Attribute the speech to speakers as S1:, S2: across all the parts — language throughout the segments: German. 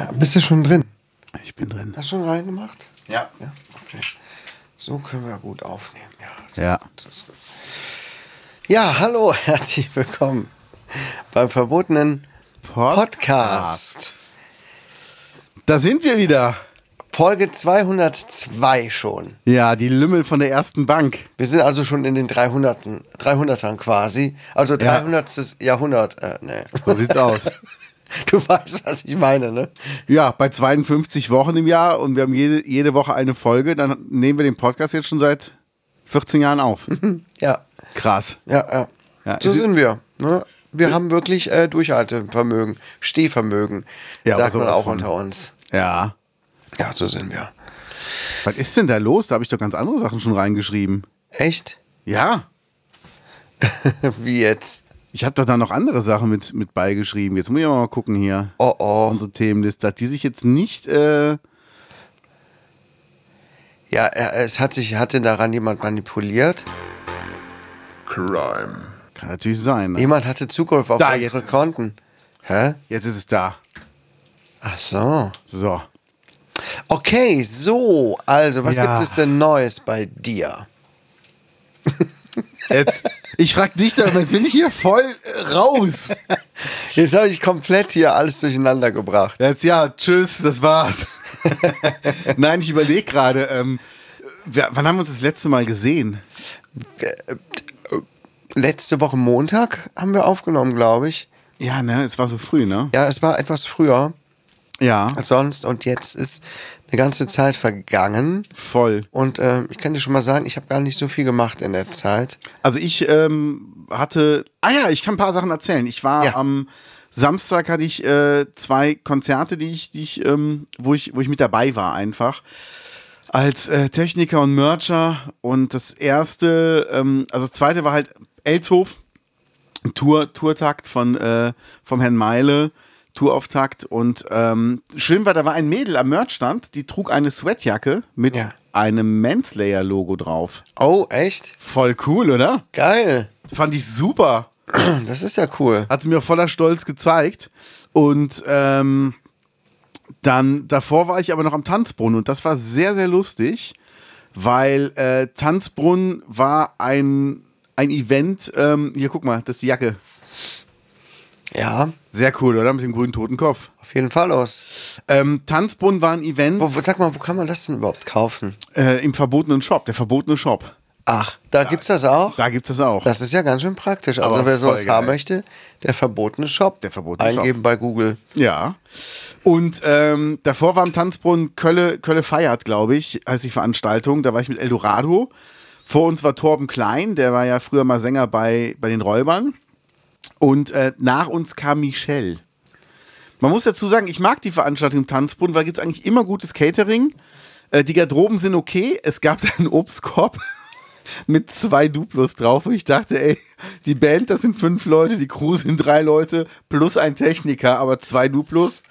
S1: Ja, ja, bist du schon drin?
S2: Ich bin drin.
S1: Hast du schon reingemacht?
S2: Ja.
S1: Ja, okay. So können wir gut aufnehmen. Ja, sehr
S2: Ja.
S1: ja hallo, herzlich willkommen beim verbotenen Podcast.
S2: Da sind wir wieder.
S1: Folge 202 schon.
S2: Ja, die Lümmel von der ersten Bank.
S1: Wir sind also schon in den 300ern, 300ern quasi. Also 300. Jahrhundert. Äh, nee.
S2: So sieht's aus.
S1: Du weißt, was ich meine, ne?
S2: Ja, bei 52 Wochen im Jahr und wir haben jede, jede Woche eine Folge, dann nehmen wir den Podcast jetzt schon seit 14 Jahren auf.
S1: Ja,
S2: Krass.
S1: ja, ja.
S2: Ja,
S1: so sind wir. Ne? Wir haben wirklich äh, Durchhaltevermögen, Stehvermögen,
S2: Ja,
S1: sagt man auch
S2: von.
S1: unter uns.
S2: Ja.
S1: Ja, so sind wir.
S2: Was ist denn da los? Da habe ich doch ganz andere Sachen schon reingeschrieben.
S1: Echt?
S2: Ja.
S1: Wie jetzt?
S2: Ich habe doch da noch andere Sachen mit, mit beigeschrieben. Jetzt muss ich mal gucken hier.
S1: Oh oh.
S2: Unsere Themenliste. Hat die sich jetzt nicht. Äh,
S1: Ja, er, es hat sich, hatte daran jemand manipuliert.
S3: Crime.
S2: kann natürlich sein. Ne?
S1: Jemand hatte Zugriff auf
S2: Da,
S1: unsere Konten. Hä?
S2: Jetzt ist es da.
S1: Ach so.
S2: So.
S1: Okay, so. Also, was
S2: Ja.
S1: gibt es denn Neues bei dir?
S2: Jetzt, ich frag dich doch, jetzt bin ich hier voll äh, raus.
S1: Jetzt habe ich komplett hier alles durcheinander gebracht.
S2: Jetzt ja, tschüss, das war's. Nein, ich überlege gerade, ähm, wann haben wir uns das letzte Mal gesehen?
S1: Letzte Woche Montag haben wir aufgenommen, glaube ich.
S2: Ja, ne, es war so früh, ne?
S1: Ja, es war etwas früher
S2: Ja,
S1: als sonst und jetzt ist eine ganze Zeit vergangen.
S2: voll.
S1: Und äh, ich kann dir schon mal sagen, ich habe gar nicht so viel gemacht in der Zeit.
S2: Also ich ähm, hatte, ah ja, ich kann ein paar Sachen erzählen. Ich war
S1: Ja.
S2: am Samstag hatte ich äh, zwei Konzerte, die ich, die ich, ähm, wo ich, wo ich mit dabei war einfach als äh, Techniker und Mercher. Und das erste, ähm, also das zweite war halt Elshof, Tour, Tourtakt von äh, vom Herrn Meile. Tourauftakt und ähm, schön war, da war ein Mädel am Merchstand, die trug eine Sweatjacke mit
S1: Ja.
S2: einem Manslayer-Logo drauf.
S1: Oh, echt?
S2: Voll cool, oder?
S1: Geil.
S2: Fand ich super.
S1: Das ist ja cool.
S2: Hat sie mir voller Stolz gezeigt. Und ähm, dann davor war ich aber noch am Tanzbrunnen und das war sehr, sehr lustig, weil äh, Tanzbrunnen war ein, ein Event. Ähm, hier, guck mal, das ist die Jacke.
S1: Ja,
S2: Sehr cool, oder? Mit dem grünen Totenkopf.
S1: auf jeden Fall aus.
S2: Ähm, Tanzbrunnen war ein Event
S1: Wo, sag mal, wo kann man das denn überhaupt kaufen?
S2: äh, im verbotenen Shop, der verbotene Shop.
S1: Ach, da gibt's das auch?
S2: Da gibt es das auch.
S1: Das ist ja ganz schön praktisch. Also
S2: Aber
S1: wer sowas
S2: geil.
S1: haben möchte, der verbotene Shop.
S2: Der verbotene
S1: Eingeben
S2: Shop.
S1: bei Google.
S2: Ja. Und ähm, davor war am Tanzbrunnen Kölle, Kölle feiert, glaube ich, heißt die Veranstaltung. Da war ich mit Eldorado. Vor uns war Torben Klein, der war ja früher mal Sänger bei, bei den Räubern. Und äh, nach uns kam Michelle. Man muss dazu sagen, ich mag die Veranstaltung im Tanzbrunnen, weil gibt es eigentlich immer gutes Catering. Äh, die Garderoben sind okay. Es gab einen Obstkorb mit zwei Duplos drauf, wo ich dachte, ey, die Band, das sind fünf Leute, die Crew sind drei Leute, plus ein Techniker, aber zwei Duplos.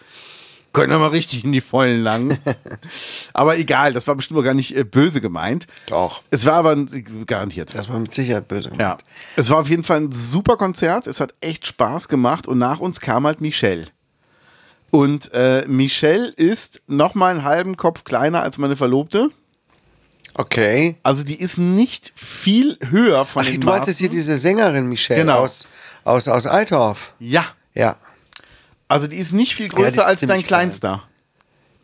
S2: Können wir mal richtig in die Vollen langen. aber egal, das war bestimmt gar nicht äh, böse gemeint.
S1: Doch.
S2: Es war aber garantiert.
S1: Das war mit Sicherheit böse.
S2: Ja. Es war auf jeden Fall ein super Konzert. Es hat echt Spaß gemacht. Und nach uns kam halt Michelle. Und äh, Michelle ist noch mal einen halben Kopf kleiner als meine Verlobte.
S1: Okay.
S2: Also die ist nicht viel höher von
S1: Ach,
S2: den
S1: du meinst
S2: Maßen.
S1: jetzt hier diese Sängerin Michelle
S2: Genau.
S1: aus, aus, aus Althoff.
S2: Ja,
S1: Ja.
S2: Also die ist nicht viel größer
S1: ist
S2: als dein
S1: ziemlich klein.
S2: Kleinster.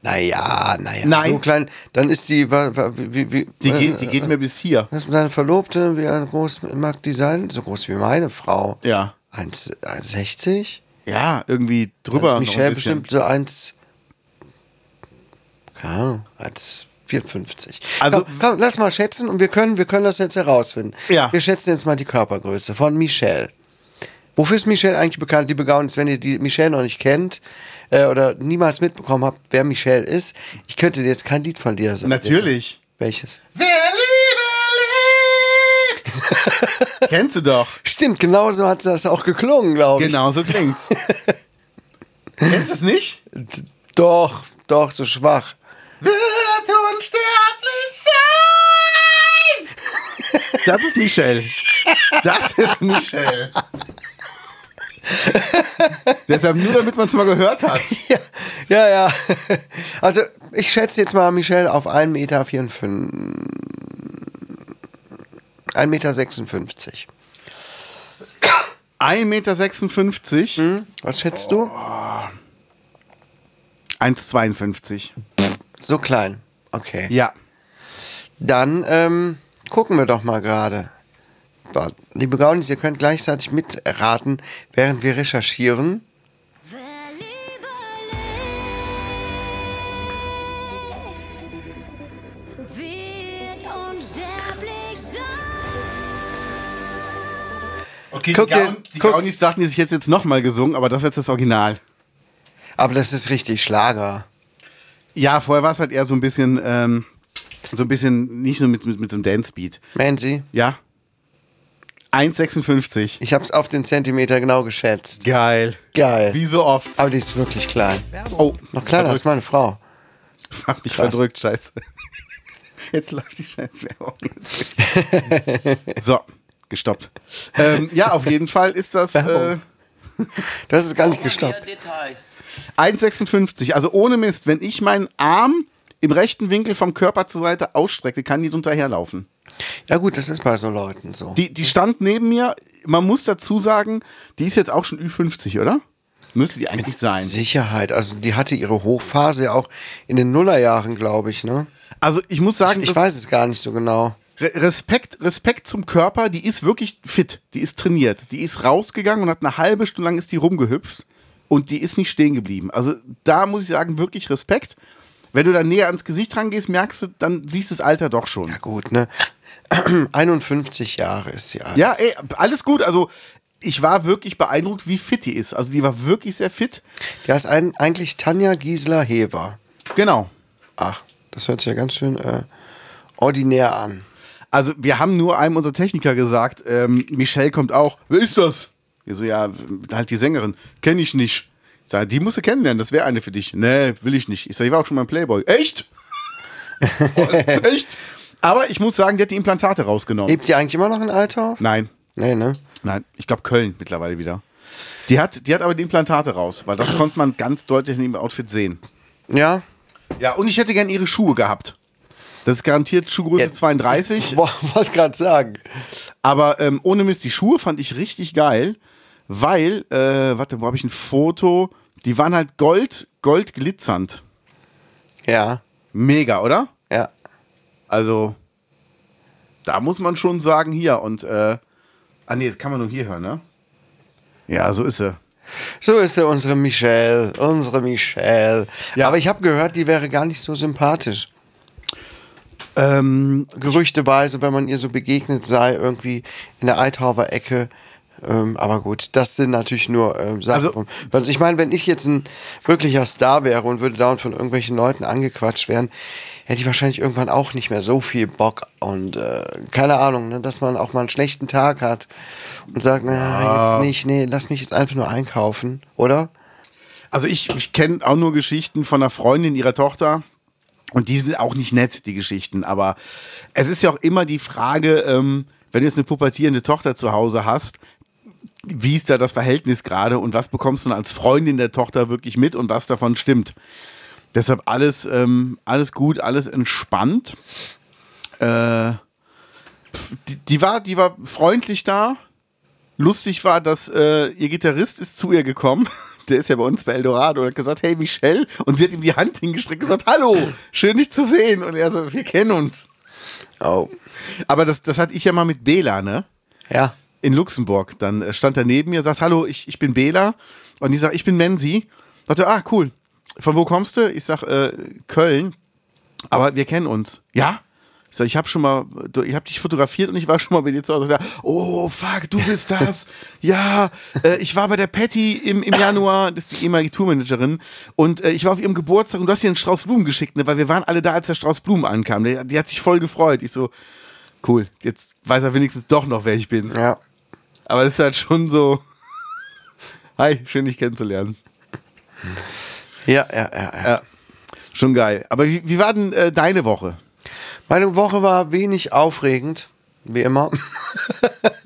S1: Naja, naja.
S2: Nein.
S1: So klein. Dann ist die. Wie, wie,
S2: Die,
S1: äh,
S2: geht, die geht mir bis hier.
S1: Was mit deiner Verlobte, wie ein groß mag die sein? So groß wie meine Frau.
S2: Ja.
S1: 1 1,60?
S2: Ja, irgendwie drüber.
S1: Also
S2: noch
S1: Michelle bestimmt so 1. Keine Ahnung, 1,54.
S2: Also-
S1: komm, komm, lass mal schätzen und wir können, wir können das jetzt herausfinden.
S2: Ja.
S1: Wir schätzen jetzt mal die Körpergröße von Michelle. Wofür ist Michelle eigentlich bekannt? Die begauen ist, wenn ihr die Michelle noch nicht kennt äh, oder niemals mitbekommen habt, wer Michelle ist. Ich könnte dir jetzt kein Lied von dir sagen.
S2: Natürlich.
S1: Welches?
S2: Wer Liebe liebt. Kennst du doch.
S1: Stimmt, genauso hat das auch geklungen, glaube ich.
S2: Genau so klingt's. Kennst du es nicht?
S1: D- Doch, doch, so schwach.
S2: Wird unsterblich sein. Das ist Michelle. Das ist Michelle. Deshalb nur, damit man es mal gehört hat.
S1: Ja, ja, ja. Also, ich schätze jetzt mal Michelle auf 1,54 Meter. 1,56 Meter.
S2: 1,56 Meter,
S1: Hm? Was schätzt du?
S2: 1,52.
S1: So klein. Okay.
S2: Ja.
S1: Dann ähm, gucken wir doch mal gerade. Warte, Liebe Gaunis, ihr könnt gleichzeitig mitraten, während wir recherchieren.
S2: Okay,
S1: Guck
S2: die, Gaun, die
S1: guck-
S2: Gaunis sagten, die sich jetzt, jetzt nochmal gesungen, aber das wird das Original.
S1: Aber das ist richtig Schlager.
S2: Ja, vorher war es halt eher so ein bisschen, ähm, so ein bisschen, nicht so mit, mit, mit so einem Dance-Beat.
S1: Mansi,
S2: Ja. 1,56.
S1: ich hab's auf den Zentimeter genau geschätzt.
S2: Geil.
S1: Geil.
S2: Wie so oft.
S1: Aber die ist wirklich klein.
S2: Oh,
S1: Noch kleiner als meine Frau.
S2: Hab mich
S1: Krass.
S2: verdrückt, scheiße. Jetzt läuft die scheiß Werbung. so, gestoppt. Ähm, ja, auf jeden Fall ist das äh.
S1: Das ist gar nicht gestoppt.
S4: Details.
S2: 1,56. Also ohne Mist, wenn ich meinen Arm im rechten Winkel vom Körper zur Seite ausstrecke, kann die drunter herlaufen.
S1: Ja gut, das ist bei so Leuten so.
S2: Die, die stand neben mir. Man muss dazu sagen, die ist jetzt auch schon Ü50, oder? Müsste die eigentlich sein.
S1: Sicherheit, also die hatte ihre Hochphase ja auch in den Nullerjahren, glaube ich, ne?
S2: Also ich muss sagen,
S1: Ich
S2: das-
S1: weiß es gar nicht so genau.
S2: Re- Respekt, Respekt zum Körper, die ist wirklich fit, die ist trainiert, die ist rausgegangen und hat eine halbe Stunde lang ist die rumgehüpft und die ist nicht stehen geblieben. Also da muss ich sagen, wirklich Respekt. Wenn du dann näher ans Gesicht rangehst, merkst du, dann siehst du das Alter doch schon.
S1: Ja gut, ne? 51 Jahre ist sie alt.
S2: Ja, ey, alles gut. Also ich war wirklich beeindruckt, wie fit die ist. Also die war wirklich sehr fit.
S1: Die heißt ein, eigentlich Tanja Gisela Heber.
S2: Genau.
S1: Ach, das hört sich ja ganz schön äh, ordinär an.
S2: Also wir haben nur einem unserer Techniker gesagt, ähm, Michelle kommt auch. Wer ist das? Wir so, ja, halt die Sängerin. Kenne ich nicht. Ich sage, die musst du kennenlernen, das wäre eine für dich. Nee, will ich nicht. Ich sage, ich war auch schon mal im Playboy. Echt? Echt? Aber ich muss sagen, die hat die Implantate rausgenommen.
S1: Lebt die eigentlich immer noch in Altau?
S2: Nein,
S1: Nee, ne?
S2: nein. Ich glaube Köln mittlerweile wieder. Die hat, die hat aber die Implantate raus, weil das konnte man ganz deutlich in ihrem Outfit sehen.
S1: Ja?
S2: Ja, und ich hätte gern ihre Schuhe gehabt. Das ist garantiert Schuhgröße
S1: Ja.
S2: 32.
S1: Ich wollte gerade sagen.
S2: Aber ähm, ohne Mist, die Schuhe fand ich richtig geil, weil, äh, warte, wo habe ich ein Foto? Die waren halt gold, gold glitzernd.
S1: Ja,
S2: Mega, oder? Also, da muss man schon sagen, hier und, äh, ah nee, das kann man nur hier hören, ne? Ja, so ist sie.
S1: So ist er, unsere Michelle, unsere Michelle.
S2: Ja.
S1: Aber ich habe gehört, die wäre gar nicht so sympathisch.
S2: Ähm,
S1: Gerüchteweise, wenn man ihr so begegnet sei, irgendwie in der Eithauer Ecke. Ähm, aber gut, das sind natürlich nur ähm, Sachen.
S2: Also-
S1: Also, ich meine, wenn ich jetzt ein wirklicher Star wäre und würde dauernd von irgendwelchen Leuten angequatscht werden, hätte ich wahrscheinlich irgendwann auch nicht mehr so viel Bock und äh, keine Ahnung, ne, dass man auch mal einen schlechten Tag hat und sagt, na, jetzt nicht, nee, lass mich jetzt einfach nur einkaufen, oder?
S2: also ich, ich kenne auch nur Geschichten von einer Freundin ihrer Tochter. Und die sind auch nicht nett, die Geschichten. Aber es ist ja auch immer die Frage, ähm, wenn du jetzt eine pubertierende Tochter zu Hause hast, wie ist da das Verhältnis gerade und was bekommst du als Freundin der Tochter wirklich mit und was davon stimmt. Deshalb alles, ähm, alles gut, alles entspannt. Äh, die, die, war, die war freundlich da. Lustig war, dass äh, ihr Gitarrist ist zu ihr gekommen. Der ist ja bei uns bei Eldorado und hat gesagt, hey Michelle. Und sie hat ihm die Hand hingestreckt und gesagt, hallo, schön dich zu sehen. Und er so, wir kennen uns.
S1: Oh.
S2: Aber das, das hatte ich ja mal mit Bela, ne?
S1: Ja.
S2: in Luxemburg. Dann äh, stand er neben mir, sagt, hallo, ich, ich bin Bela. Und ich sag, ich bin Menzi. Sagte, ah, cool. Von wo kommst du? Ich sag, äh, Köln. Aber wir kennen uns. Ja? Ich sag, ich habe schon mal, ich habe dich fotografiert und ich war schon mal bei dir zu Hause. Er, Oh, fuck, du bist das. ja, äh, ich war bei der Patty im, im Januar, das ist die ehemalige Tourmanagerin, und äh, ich war auf ihrem Geburtstag und du hast ihr einen Strauß Blumen geschickt, ne, weil wir waren alle da, als der Strauß Blumen ankam. Die, die hat sich voll gefreut. Ich so, cool, jetzt weiß er wenigstens doch noch, wer ich bin.
S1: Ja.
S2: Aber das ist halt schon so. Hi, schön dich kennenzulernen.
S1: Ja, ja, ja, ja.
S2: Schon geil. Aber wie, wie war denn äh, deine Woche?
S1: Meine Woche war wenig aufregend, wie immer.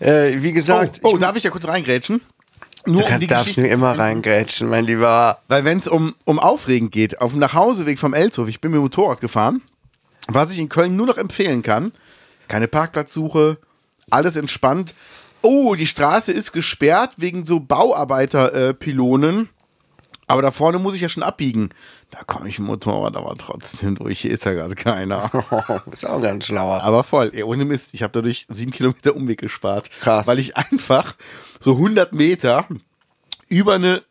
S1: äh, wie
S2: Oh,
S1: gesagt,
S2: oh
S1: ich,
S2: darf ich ja kurz reingrätschen? Nur
S1: du kann, darfst mir immer reingrätschen, mein Lieber.
S2: Weil wenn es um, um aufregend geht, auf dem Nachhauseweg vom Elshof, ich bin mit dem Motorrad gefahren, was ich in Köln nur noch empfehlen kann, keine Parkplatzsuche, alles entspannt. Oh, die Straße ist gesperrt wegen so Bauarbeiterpylonen. Aber da vorne muss ich ja schon abbiegen. Da komme ich dem Motorrad aber trotzdem durch. Hier ist ja gar keiner.
S1: ist auch ganz schlauer.
S2: Aber voll, ey, ohne Mist. Ich habe dadurch sieben Kilometer Umweg gespart.
S1: Krass.
S2: Weil ich einfach so 100 Meter über eine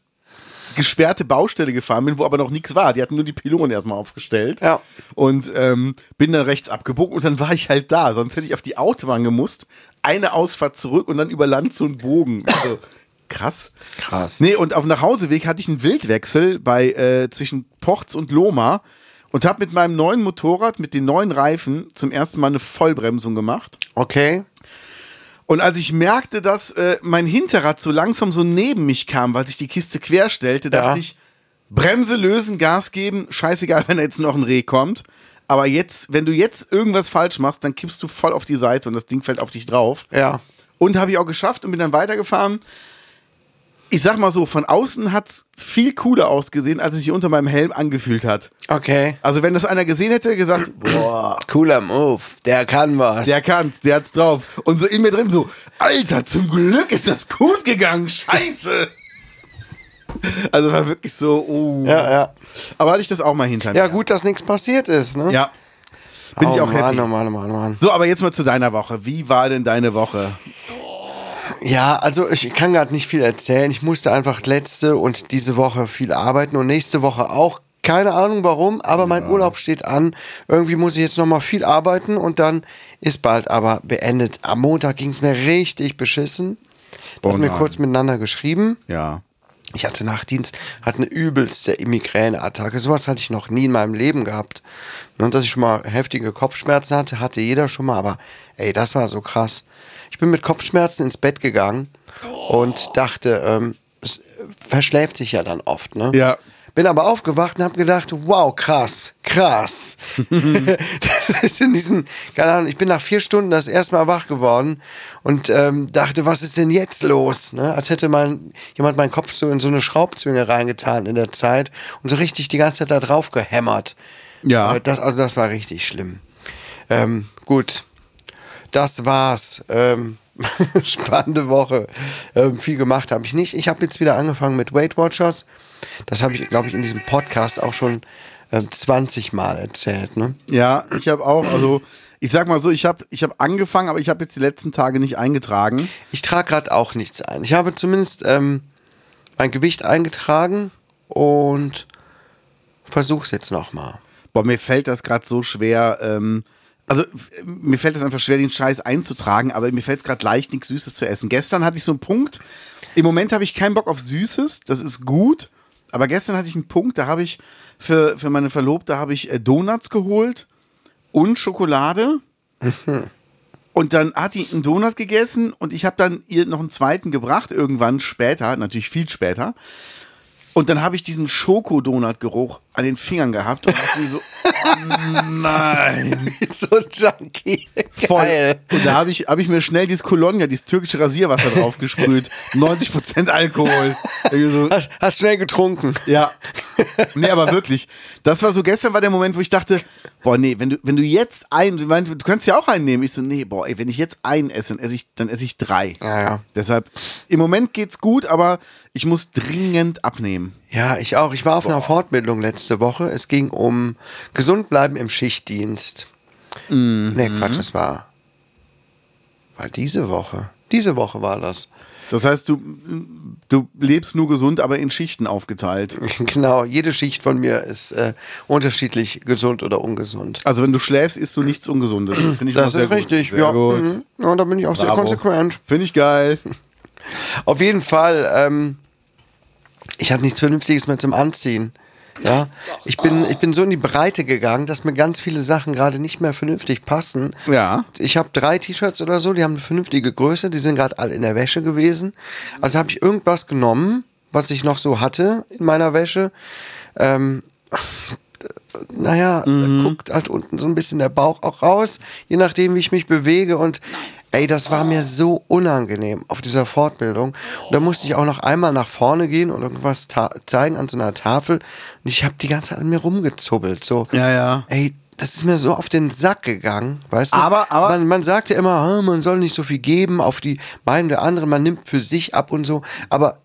S2: gesperrte Baustelle gefahren bin, wo aber noch nichts war. Die hatten nur die Pylonen erstmal aufgestellt.
S1: Ja.
S2: Und ähm, bin dann rechts abgebogen und dann war ich halt da. Sonst hätte ich auf die Autobahn gemusst, eine Ausfahrt zurück und dann über Land so einen Bogen. Also, krass.
S1: Krass.
S2: Nee, und auf dem Nachhauseweg hatte ich einen Wildwechsel bei äh, zwischen Porz und Loma und habe mit meinem neuen Motorrad, mit den neuen Reifen, zum ersten Mal eine Vollbremsung gemacht.
S1: Okay.
S2: Und als ich merkte, dass äh, mein Hinterrad so langsam so neben mich kam, weil sich die Kiste querstellte, dachte
S1: Ja.
S2: ich, Bremse lösen, Gas geben, scheißegal, wenn jetzt noch ein Reh kommt. Aber jetzt, wenn du jetzt irgendwas falsch machst, dann kippst du voll auf die Seite und das Ding fällt auf dich drauf.
S1: Ja.
S2: Und habe ich auch geschafft und bin dann weitergefahren. Ich sag mal so, von außen hat's viel cooler ausgesehen, als es sich unter meinem Helm angefühlt hat.
S1: Okay.
S2: Also wenn das einer gesehen hätte, gesagt, boah,
S1: Cooler Move. Der kann was.
S2: der kann's, der hat's drauf. Und so in mir drin so, Alter, zum Glück ist das gut gegangen, scheiße. Also war wirklich so, oh.
S1: ja, ja.
S2: Aber hatte ich das auch mal hinter mir.
S1: Ja, gut, dass nichts passiert ist, ne?
S2: Ja. Bin
S1: oh,
S2: ich auch
S1: Mann,
S2: happy.
S1: Oh Mann, oh Mann, oh Mann.
S2: So, aber jetzt mal zu deiner Woche. Wie war denn deine Woche?
S1: Ja, also ich kann gerade nicht viel erzählen. Ich musste einfach letzte und diese Woche viel arbeiten und nächste Woche auch. Keine Ahnung warum, aber mein Urlaub steht an. Irgendwie muss ich jetzt nochmal viel arbeiten und dann ist bald aber beendet. Am Montag ging es mir richtig beschissen.
S2: Oh
S1: hatten wir kurz miteinander geschrieben.
S2: Ja.
S1: Ich hatte Nachtdienst, hatte eine übelste Migräneattacke. Sowas hatte ich noch nie in meinem Leben gehabt. Und dass ich schon mal heftige Kopfschmerzen hatte, hatte jeder schon mal. Aber ey, das war so krass. Ich bin mit Kopfschmerzen ins Bett gegangen und dachte, ähm, es verschläft sich ja dann oft. Ne?
S2: Ja.
S1: Bin aber aufgewacht und habe gedacht, wow, krass, krass. das ist in diesen, keine Ahnung, ich bin nach vier Stunden das erste Mal wach geworden und ähm, dachte, was ist denn jetzt los? Ne? Als hätte mein, jemand meinen Kopf so in so eine Schraubzwinge reingetan in der Zeit und so richtig die ganze Zeit da drauf gehämmert.
S2: Ja.
S1: Das, also das war richtig schlimm. Ähm, gut, das war's. Ähm, spannende Woche. Ähm, viel gemacht habe ich nicht. Ich habe jetzt wieder angefangen mit Weight Watchers. Das habe ich, glaube ich, in diesem Podcast auch schon ähm, 20 Mal erzählt. Ne?
S2: Ja, ich habe auch, also ich sag mal so, ich habe ich hab angefangen, aber ich habe jetzt die letzten Tage nicht eingetragen.
S1: Ich trage gerade auch nichts ein. Ich habe zumindest ähm, mein Gewicht eingetragen und versuche es jetzt nochmal.
S2: Boah, mir fällt das gerade so schwer. Ähm, also mir fällt es einfach schwer, den Scheiß einzutragen, aber mir fällt es gerade leicht, nichts Süßes zu essen. Gestern hatte ich so einen Punkt. Im Moment habe ich keinen Bock auf Süßes, das ist gut. Aber gestern hatte ich einen Punkt, da habe ich für, für meine Verlobte habe ich äh, Donuts geholt und Schokolade. Und dann hat die einen Donut gegessen und ich habe dann ihr noch einen zweiten gebracht, irgendwann später, natürlich viel später. Und dann habe ich diesen Schokodonut-Geruch an den Fingern gehabt und dachte so, oh nein.
S1: so ein Junkie.
S2: Voll.
S1: Geil.
S2: Und da habe ich, hab ich mir schnell dieses Colonia, dieses türkische Rasierwasser drauf gesprüht. 90% Alkohol. So,
S1: Hast, hast schnell getrunken.
S2: ja. Nee, aber wirklich. Das war so, gestern war der Moment, wo ich dachte, boah, nee, wenn du, wenn du jetzt ein, du könntest ja auch einen nehmen. Ich so, nee, boah, ey, wenn ich jetzt einen esse, dann esse ich, dann esse ich drei.
S1: Ja, ja.
S2: Deshalb, im Moment geht's gut, aber ich muss dringend abnehmen.
S1: Ja, ich auch. Ich war auf einer Fortbildung letzte Woche. Es ging um gesund bleiben im Schichtdienst. Nee, Quatsch, das war, war diese Woche. Diese Woche war das.
S2: Das heißt, du, du lebst nur gesund, aber in Schichten aufgeteilt.
S1: Genau, jede Schicht von mir ist äh, unterschiedlich gesund oder ungesund.
S2: Also wenn du schläfst, isst du nichts Ungesundes. Finde ich
S1: Das ist
S2: sehr
S1: richtig, ja.
S2: Sehr gut.
S1: Mhm. Ja, da bin ich auch sehr
S2: Bravo.
S1: konsequent.
S2: Finde ich geil.
S1: Auf jeden Fall, ähm, ich habe nichts Vernünftiges mehr zum Anziehen. Ja, ich bin, ich bin so in die Breite gegangen, dass mir ganz viele Sachen gerade nicht mehr vernünftig passen.
S2: Ja.
S1: Ich habe drei T-Shirts oder so, die haben eine vernünftige Größe, die sind gerade alle in der Wäsche gewesen. Also habe ich irgendwas genommen, was ich noch so hatte in meiner Wäsche. Ähm, naja, da guckt halt unten so ein bisschen der Bauch auch raus, je nachdem, wie ich mich bewege. Und ey, das war mir so unangenehm auf dieser Fortbildung. Und da musste ich auch noch einmal nach vorne gehen und irgendwas zeigen an so einer Tafel. Und ich habe die ganze Zeit an mir rumgezubbelt. So,
S2: Ja, ja.
S1: ey, das ist mir so auf den Sack gegangen, weißt du?
S2: Aber- aber-
S1: man, man sagt ja immer, ah, man soll nicht so viel geben auf die Beine der anderen, man nimmt für sich ab und so. Aber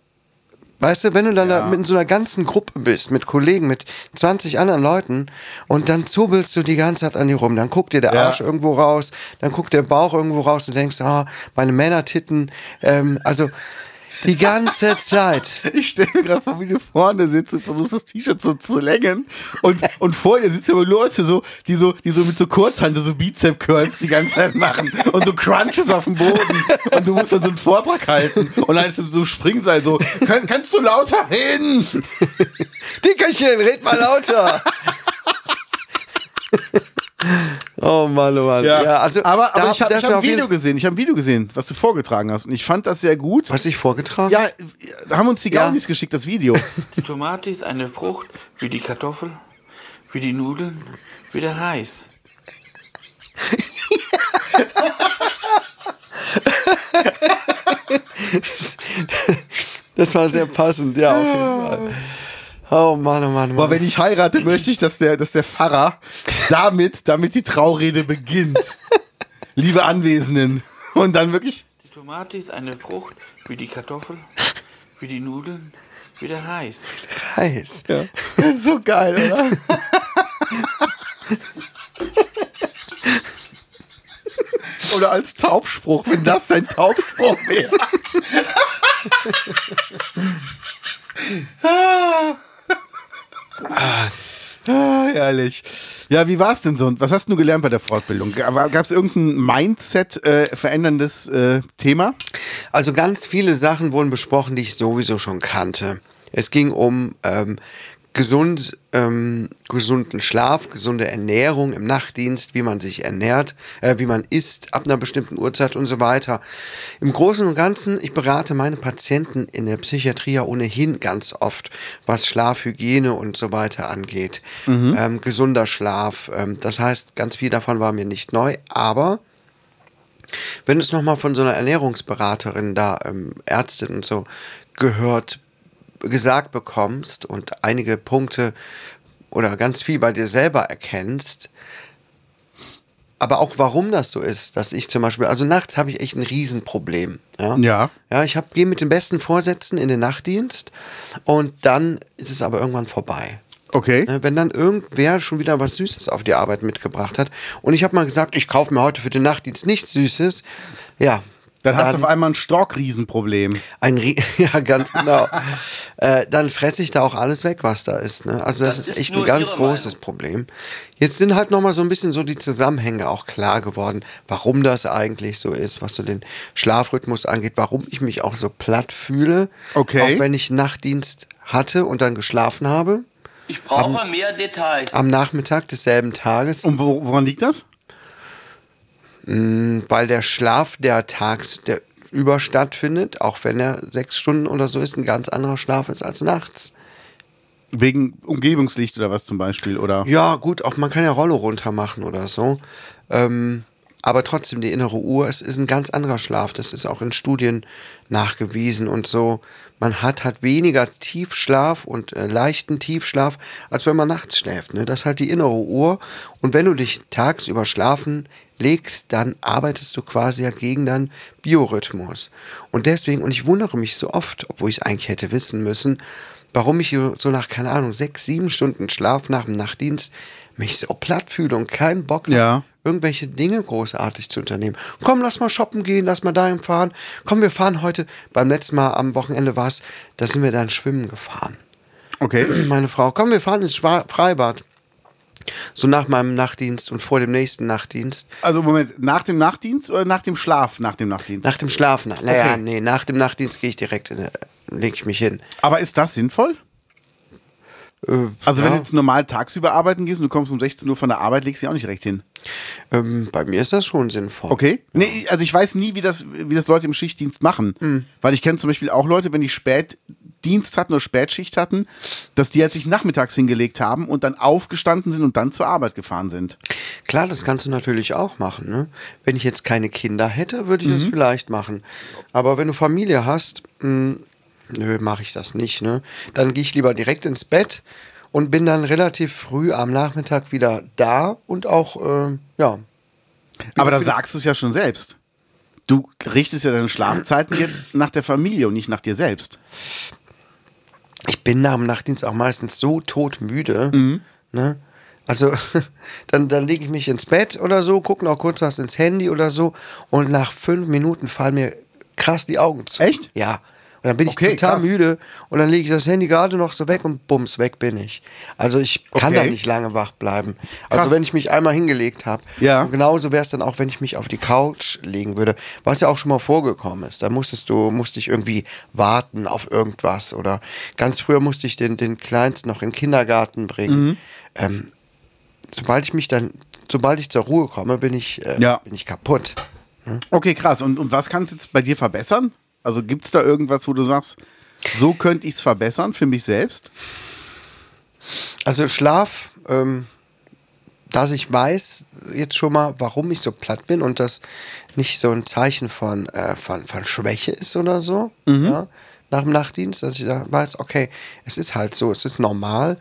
S1: Weißt du, wenn du dann da mit so einer ganzen Gruppe bist, mit Kollegen, mit 20 anderen Leuten und dann zubbelst du die ganze Zeit an die rum, dann guckt dir der
S2: Ja.
S1: Arsch irgendwo raus, dann guckt der Bauch irgendwo raus und denkst, ah, meine Männertitten, ähm, also die ganze Zeit.
S2: Ich stelle mir gerade vor, wie du vorne sitzt und versuchst das T-Shirt so zu längen und, und vor dir sitzen aber Leute so, die so, die so mit so Kurzhand so Bizep-Curls die ganze Zeit machen und so Crunches auf dem Boden und du musst dann so einen Vortrag halten und dann ist so Springseil so, kann, kannst du lauter hin?
S1: Dickerchen, red mal lauter. Oh Mann, oh Mann. Ja, also,
S2: aber,
S1: da
S2: aber ich habe hab ein Video gesehen, ich habe ein Video gesehen, was du vorgetragen hast und ich fand das sehr gut.
S1: Was ich vorgetragen
S2: Ja, da haben uns die
S1: Ja.
S2: Gaunis geschickt, das Video.
S4: Die Tomate ist eine Frucht wie die Kartoffel, wie die Nudeln, wie der Reis.
S1: Das war sehr passend, ja, auf jeden Fall. Oh Mann, oh Mann, oh
S2: Aber
S1: Mann.
S2: wenn ich heirate, möchte ich, dass der, dass der Pfarrer damit, damit die Traurede beginnt. Liebe Anwesenden. Und dann wirklich.
S4: Die Tomate ist eine Frucht wie die Kartoffel, wie die Nudeln, wie der Reis.
S1: Heiß.
S2: Ja. So geil, oder? Oder als Taubspruch, wenn das dein Taubspruch wäre. herrlich. Ja, wie war es denn so? Was hast du gelernt bei der Fortbildung? Gab es irgendein Mindset-veränderndes äh, Thema?
S1: Also ganz viele Sachen wurden besprochen, die ich sowieso schon kannte. Es ging um ähm, gesund, ähm, gesunden Schlaf, gesunde Ernährung im Nachtdienst, wie man sich ernährt, äh, wie man isst ab einer bestimmten Uhrzeit und so weiter. Im Großen und Ganzen, ich berate meine Patienten in der Psychiatrie ja ohnehin ganz oft, was Schlafhygiene und so weiter angeht. Ähm, gesunder Schlaf. Ähm, das heißt, ganz viel davon war mir nicht neu, aber wenn du es nochmal von so einer Ernährungsberaterin da, ähm, Ärztin und so, gehört, gesagt bekommst und einige Punkte oder ganz viel bei dir selber erkennst, aber auch warum das so ist, dass ich zum Beispiel, also nachts habe ich echt ein Riesenproblem. Ja.
S2: Ja.
S1: Ja, ich gehe mit den besten Vorsätzen in den Nachtdienst und dann ist es aber irgendwann vorbei.
S2: Okay.
S1: Ne, Wenn dann irgendwer schon wieder was Süßes auf die Arbeit mitgebracht hat und ich habe mal gesagt, ich kaufe mir heute für den Nachtdienst nichts Süßes, ja.
S2: Dann hast du auf einmal ein Stock-Riesenproblem.
S1: ein Rie ja, ganz genau. äh, dann fresse ich da auch alles weg, was da ist. Ne? Also das,
S5: Das
S1: ist
S5: ist
S1: echt ein ganz großes Problem. Jetzt sind halt nochmal so ein bisschen so die Zusammenhänge auch klar geworden, warum das eigentlich so ist, was so den Schlafrhythmus angeht, warum ich mich auch so platt fühle,
S2: Okay.
S1: auch wenn ich Nachtdienst hatte und dann geschlafen habe,
S5: Ich brauche mehr Details.
S1: am Nachmittag desselben Tages.
S2: Und wo, woran liegt das?
S1: Weil der Schlaf, der tags der über stattfindet, auch wenn er sechs Stunden oder so ist, ein ganz anderer Schlaf ist als nachts.
S2: Wegen Umgebungslicht oder was zum Beispiel, oder?
S1: Ja, gut, auch man kann ja Rollo runter machen oder so. Ähm, aber trotzdem, die innere Uhr, es ist ein ganz anderer Schlaf. Das ist auch in Studien nachgewiesen und so. Man hat halt weniger Tiefschlaf und äh, leichten Tiefschlaf, als wenn man nachts schläft. Ne? Das ist halt die innere Uhr. Und wenn du dich tagsüber schlafen legst, dann arbeitest du quasi ja gegen deinen Biorhythmus. Und deswegen, und ich wundere mich so oft, obwohl ich es eigentlich hätte wissen müssen, warum ich so nach, keine Ahnung, sechs, sieben Stunden Schlaf nach dem Nachtdienst mich so platt fühle und keinen Bock habe,
S2: Ja.
S1: Irgendwelche Dinge großartig zu unternehmen. Komm, lass mal shoppen gehen, lass mal dahin fahren. Komm, wir fahren heute, beim letzten Mal am Wochenende war es, da sind wir dann schwimmen gefahren.
S2: Okay.
S1: Meine Frau, komm, wir fahren ins Schwa- Freibad. So nach meinem Nachtdienst und vor dem nächsten Nachtdienst.
S2: Also Moment, nach dem Nachtdienst oder nach dem Schlaf nach dem Nachtdienst?
S1: Nach dem Schlafen. Naja,
S2: Okay.
S1: nee, nach dem Nachtdienst gehe ich direkt, in, lege ich mich hin.
S2: Aber ist das sinnvoll?
S1: Äh,
S2: Also wenn
S1: ja,
S2: du jetzt normal tagsüber arbeiten gehst und du kommst um 16 Uhr von der Arbeit, legst du ja auch nicht recht hin.
S1: ähm, bei mir ist das schon sinnvoll.
S2: Okay. Nee, also ich weiß nie, wie das, wie das Leute im Schichtdienst machen.
S1: Hm.
S2: Weil ich kenne zum Beispiel auch Leute, wenn die Spätdienst hatten oder Spätschicht hatten, dass die halt sich nachmittags hingelegt haben und dann aufgestanden sind und dann zur Arbeit gefahren sind.
S1: Klar, das kannst du natürlich auch machen. Ne? Wenn ich jetzt keine Kinder hätte, würde ich
S2: Mhm.
S1: das vielleicht machen. Aber wenn du Familie hast, mh, nö, mache ich das nicht. Ne? Dann gehe ich lieber direkt ins Bett und bin dann relativ früh am Nachmittag wieder da und auch, äh, ja.
S2: Aber da sagst du es ja schon selbst. Du richtest ja deine Schlafzeiten jetzt nach der Familie und nicht nach dir selbst.
S1: Ich bin nach dem Nachtdienst auch meistens so todmüde.
S2: Mhm.
S1: Ne? Also dann, dann lege ich mich ins Bett oder so, gucke noch kurz was ins Handy oder so und nach fünf Minuten fallen mir krass die Augen zu.
S2: Echt?
S1: Ja. Und dann bin ich
S2: Okay,
S1: total
S2: krass.
S1: müde und dann lege ich das Handy gerade noch so weg und bums, weg bin ich. Also ich kann
S2: Okay.
S1: da nicht lange wach bleiben. Also
S2: Krass.
S1: wenn ich mich einmal hingelegt habe.
S2: Ja.
S1: Und genauso wäre es dann auch, wenn ich mich auf die Couch legen würde, was ja auch schon mal vorgekommen ist. Da musstest du, musste ich irgendwie warten auf irgendwas oder ganz früher musste ich den, den Kleinsten noch in den Kindergarten bringen.
S2: Mhm.
S1: Ähm, sobald ich mich dann, sobald ich zur Ruhe komme, bin ich, äh,
S2: Ja.
S1: bin ich kaputt.
S2: Okay, krass. Und, und was kannst du jetzt bei dir verbessern? Also gibt es da irgendwas, wo du sagst, so könnte ich es verbessern für mich selbst?
S1: Also Schlaf, ähm, dass ich weiß jetzt schon mal, warum ich so platt bin und das nicht so ein Zeichen von, äh, von, von Schwäche ist oder so, ja, nach dem Nachtdienst, dass ich da weiß, okay, es ist halt so, es ist normal.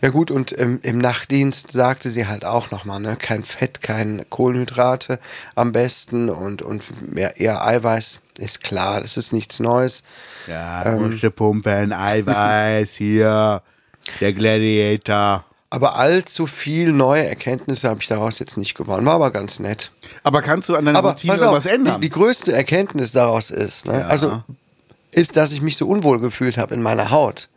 S1: Ja gut, und im, im Nachtdienst sagte sie halt auch nochmal, ne, kein Fett, kein Kohlenhydrate am besten und, und mehr, eher Eiweiß, ist klar, das ist nichts Neues.
S2: Ja, Muskelpumpen, Eiweiß hier, der Gladiator.
S1: Aber allzu viel neue Erkenntnisse habe ich daraus jetzt nicht gewonnen. War aber ganz nett.
S2: Aber kannst du an deiner
S1: Aber
S2: Routine irgendwas ändern?
S1: Die, die größte Erkenntnis daraus ist, ne,
S2: Ja.
S1: also ist, dass ich mich so unwohl gefühlt habe in meiner Haut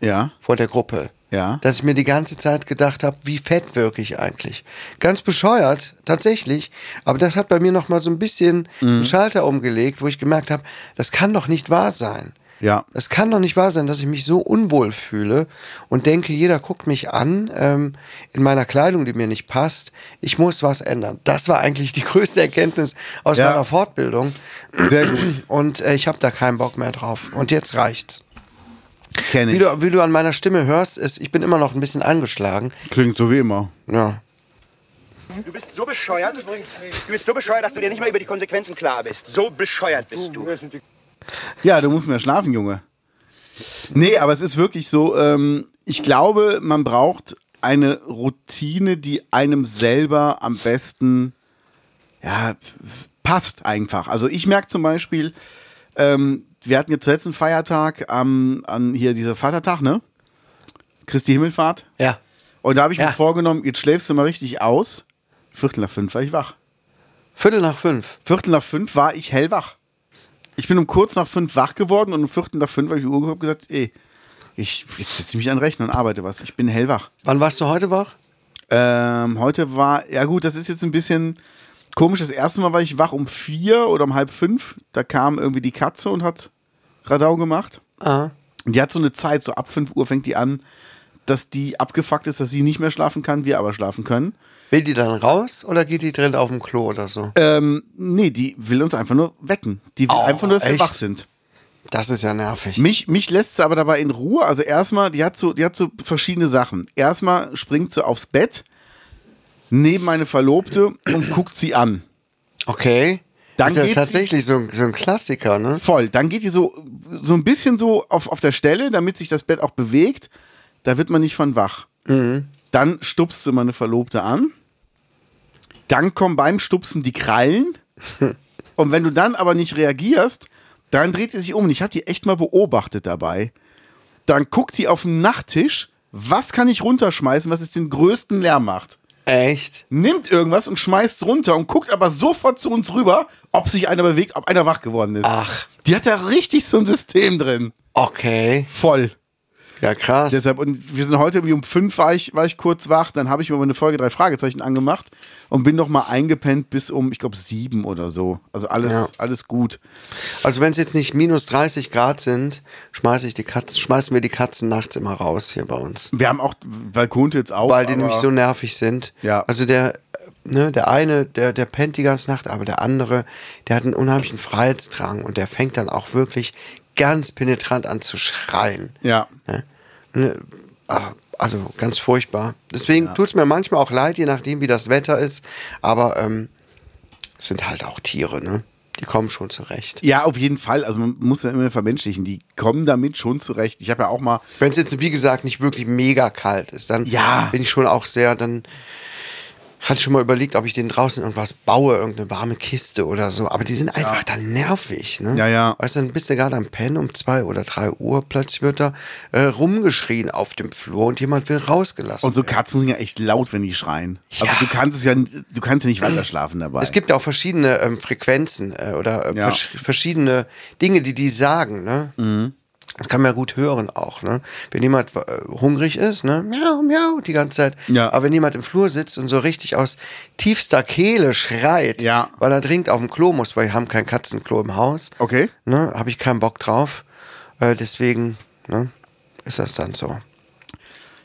S2: ja,
S1: vor der Gruppe.
S2: Ja.
S1: Dass ich mir die ganze Zeit gedacht habe, wie fett wirke ich eigentlich. Ganz bescheuert, tatsächlich. Aber das hat bei mir noch mal so ein bisschen
S2: Mhm.
S1: einen Schalter umgelegt, wo ich gemerkt habe, das kann doch nicht wahr sein.
S2: Ja.
S1: Es kann doch nicht wahr sein, dass ich mich so unwohl fühle und denke, jeder guckt mich an ähm, in meiner Kleidung, die mir nicht passt. Ich muss was ändern. Das war eigentlich die größte Erkenntnis aus
S2: Ja.
S1: meiner Fortbildung.
S2: Sehr gut.
S1: Und äh, ich habe da keinen Bock mehr drauf. Und jetzt reicht's.
S2: Kenne
S1: Wie
S2: ich.
S1: du, wie du an meiner Stimme hörst, ist, ich bin immer noch ein bisschen angeschlagen.
S2: Klingt so wie immer.
S1: Ja.
S6: Du bist so bescheuert, du bist so bescheuert, dass du dir nicht mal über die Konsequenzen klar bist. So bescheuert bist du.
S2: Ja, du musst mehr schlafen, Junge. Nee, aber es ist wirklich so, ähm, ich glaube, man braucht eine Routine, die einem selber am besten ja, passt einfach. Also ich merke zum Beispiel, ähm, wir hatten jetzt zuletzt einen Feiertag am, an hier dieser Vatertag, ne? Christi Himmelfahrt.
S1: Ja.
S2: Und da habe ich
S1: Ja.
S2: mir vorgenommen, jetzt schläfst du mal richtig aus. Viertel nach fünf war ich wach.
S1: Viertel nach fünf.
S2: Viertel nach fünf war ich hellwach. Ich bin um kurz nach fünf wach geworden und um Viertel nach fünf habe ich die Uhr und gesagt, ey, ich setze ich mich an den Rechner und arbeite was. Ich bin hellwach.
S1: Wann warst du heute wach?
S2: Ähm, heute war, ja gut, das ist jetzt ein bisschen komisch. Das erste Mal war ich wach um vier oder um halb fünf. Da kam irgendwie die Katze und hat Radau gemacht.
S1: Ah.
S2: Und die hat so eine Zeit, so ab 5 Uhr fängt die an, dass die abgefuckt ist, dass sie nicht mehr schlafen kann, wir aber schlafen können.
S1: Will die dann raus oder geht die drin auf dem Klo oder so?
S2: Ähm, nee, die will uns einfach nur wecken. Die will
S1: Oh,
S2: einfach nur, dass wir
S1: echt?
S2: wach sind.
S1: Das ist ja nervig.
S2: Mich, mich lässt sie aber dabei in Ruhe. Also erstmal, die hat so, die hat so verschiedene Sachen. Erstmal springt sie aufs Bett neben meine Verlobte und guckt sie an.
S1: Okay.
S2: Dann
S1: das ist ja tatsächlich so, ein- so ein Klassiker, ne?
S2: Voll. Dann geht die so, so ein bisschen so auf, auf der Stelle, damit sich das Bett auch bewegt. Da wird man nicht von wach. Dann stupst sie meine Verlobte an. Dann kommen beim Stupsen die Krallen. Und wenn du dann aber nicht reagierst, dann dreht sie sich um. Und ich habe die echt mal beobachtet dabei. Dann guckt die auf den Nachttisch. Was kann ich runterschmeißen, was jetzt den größten Lärm macht?
S1: Echt?
S2: Nimmt irgendwas und schmeißt es runter und guckt aber sofort zu uns rüber, ob sich einer bewegt, ob einer wach geworden ist.
S1: Ach.
S2: Die hat da richtig so ein System drin.
S1: Okay.
S2: Voll.
S1: Ja, krass.
S2: Deshalb, und wir sind heute irgendwie um fünf war ich, war ich kurz wach, dann habe ich mir mal eine Folge drei Fragezeichen angemacht und bin noch mal eingepennt bis um, ich glaube, sieben oder so. Also alles,
S1: Ja.
S2: alles gut.
S1: Also wenn es jetzt nicht minus 30 Grad sind, schmeiße ich die Katzen, schmeißen wir die Katzen nachts immer raus hier bei uns.
S2: Wir haben auch Balkon jetzt auch.
S1: Weil die nämlich so nervig sind.
S2: Ja.
S1: Also der, ne, der eine, der, der pennt die ganze Nacht, aber der andere, der hat einen unheimlichen Freiheitsdrang und der fängt dann auch wirklich ganz penetrant an zu schreien.
S2: Ja.
S1: Ne? Ne, ah, Also ganz furchtbar. Deswegen tut es mir manchmal auch leid, je nachdem, wie das Wetter ist. Aber ähm, es sind halt auch Tiere, ne? Die kommen schon zurecht.
S2: Ja, auf jeden Fall. Also man muss ja immer vermenschlichen. Die kommen damit schon zurecht. Ich habe ja auch mal,
S1: Wenn es jetzt, wie gesagt, nicht wirklich mega kalt ist, dann
S2: Ja.
S1: bin ich schon auch sehr, dann hatte schon mal überlegt, ob ich den draußen irgendwas baue, irgendeine warme Kiste oder so. Aber die sind einfach dann nervig, ne?
S2: Ja, ja.
S1: Weißt du, dann bist du gerade am Pennen um zwei oder drei Uhr, plötzlich wird da äh, rumgeschrien auf dem Flur und jemand will rausgelassen
S2: und so
S1: werden.
S2: Katzen sind ja echt laut, wenn die schreien. Also
S1: Ja.
S2: du kannst es ja, du kannst ja nicht weiter schlafen dabei.
S1: Es gibt ja auch verschiedene ähm, Frequenzen äh, oder äh,
S2: Ja.
S1: vers verschiedene Dinge, die die sagen. Ne?
S2: Mhm.
S1: Das kann man ja gut hören auch. Ne? Wenn jemand äh, hungrig ist, ne? miau, miau, die ganze Zeit.
S2: Ja.
S1: Aber wenn jemand im Flur sitzt und so richtig aus tiefster Kehle schreit,
S2: Ja.
S1: weil er dringend auf dem Klo muss, weil wir haben kein Katzenklo im Haus,
S2: Okay.
S1: ne? habe ich keinen Bock drauf. Äh, deswegen ne? ist das dann so.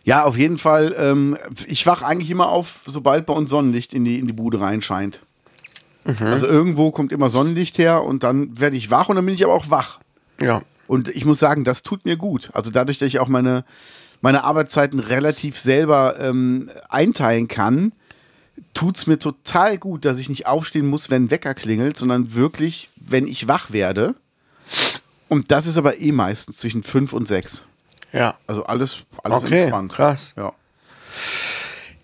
S2: Ja, auf jeden Fall. Ähm, ich wach eigentlich immer auf, sobald bei uns Sonnenlicht in die, in die Bude reinscheint. Also irgendwo kommt immer Sonnenlicht her und dann werde ich wach und dann bin ich aber auch wach.
S1: Ja.
S2: Und ich muss sagen, das tut mir gut. Also dadurch, dass ich auch meine, meine Arbeitszeiten relativ selber ähm, einteilen kann, tut es mir total gut, dass ich nicht aufstehen muss, wenn Wecker klingelt, sondern wirklich, wenn ich wach werde. Und das ist aber eh meistens zwischen fünf und sechs.
S1: Ja.
S2: Also alles, alles
S1: Okay,
S2: entspannt.
S1: krass.
S2: Ja.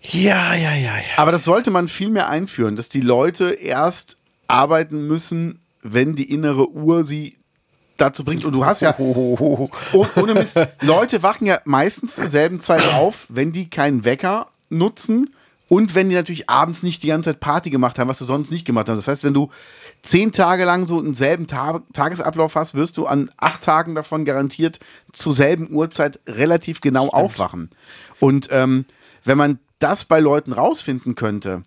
S1: Ja, ja, ja, ja.
S2: Aber das sollte man viel mehr einführen, dass die Leute erst arbeiten müssen, wenn die innere Uhr sie dazu bringt. Und du hast ja, oh, ohne Mist, Leute wachen ja meistens zur selben Zeit auf, wenn die keinen Wecker nutzen und wenn die natürlich abends nicht die ganze Zeit Party gemacht haben, was sie sonst nicht gemacht haben. Das heißt, wenn du zehn Tage lang so einen selben Ta Tagesablauf hast, wirst du an acht Tagen davon garantiert zur selben Uhrzeit relativ genau aufwachen. Und ähm, wenn man das bei Leuten rausfinden könnte,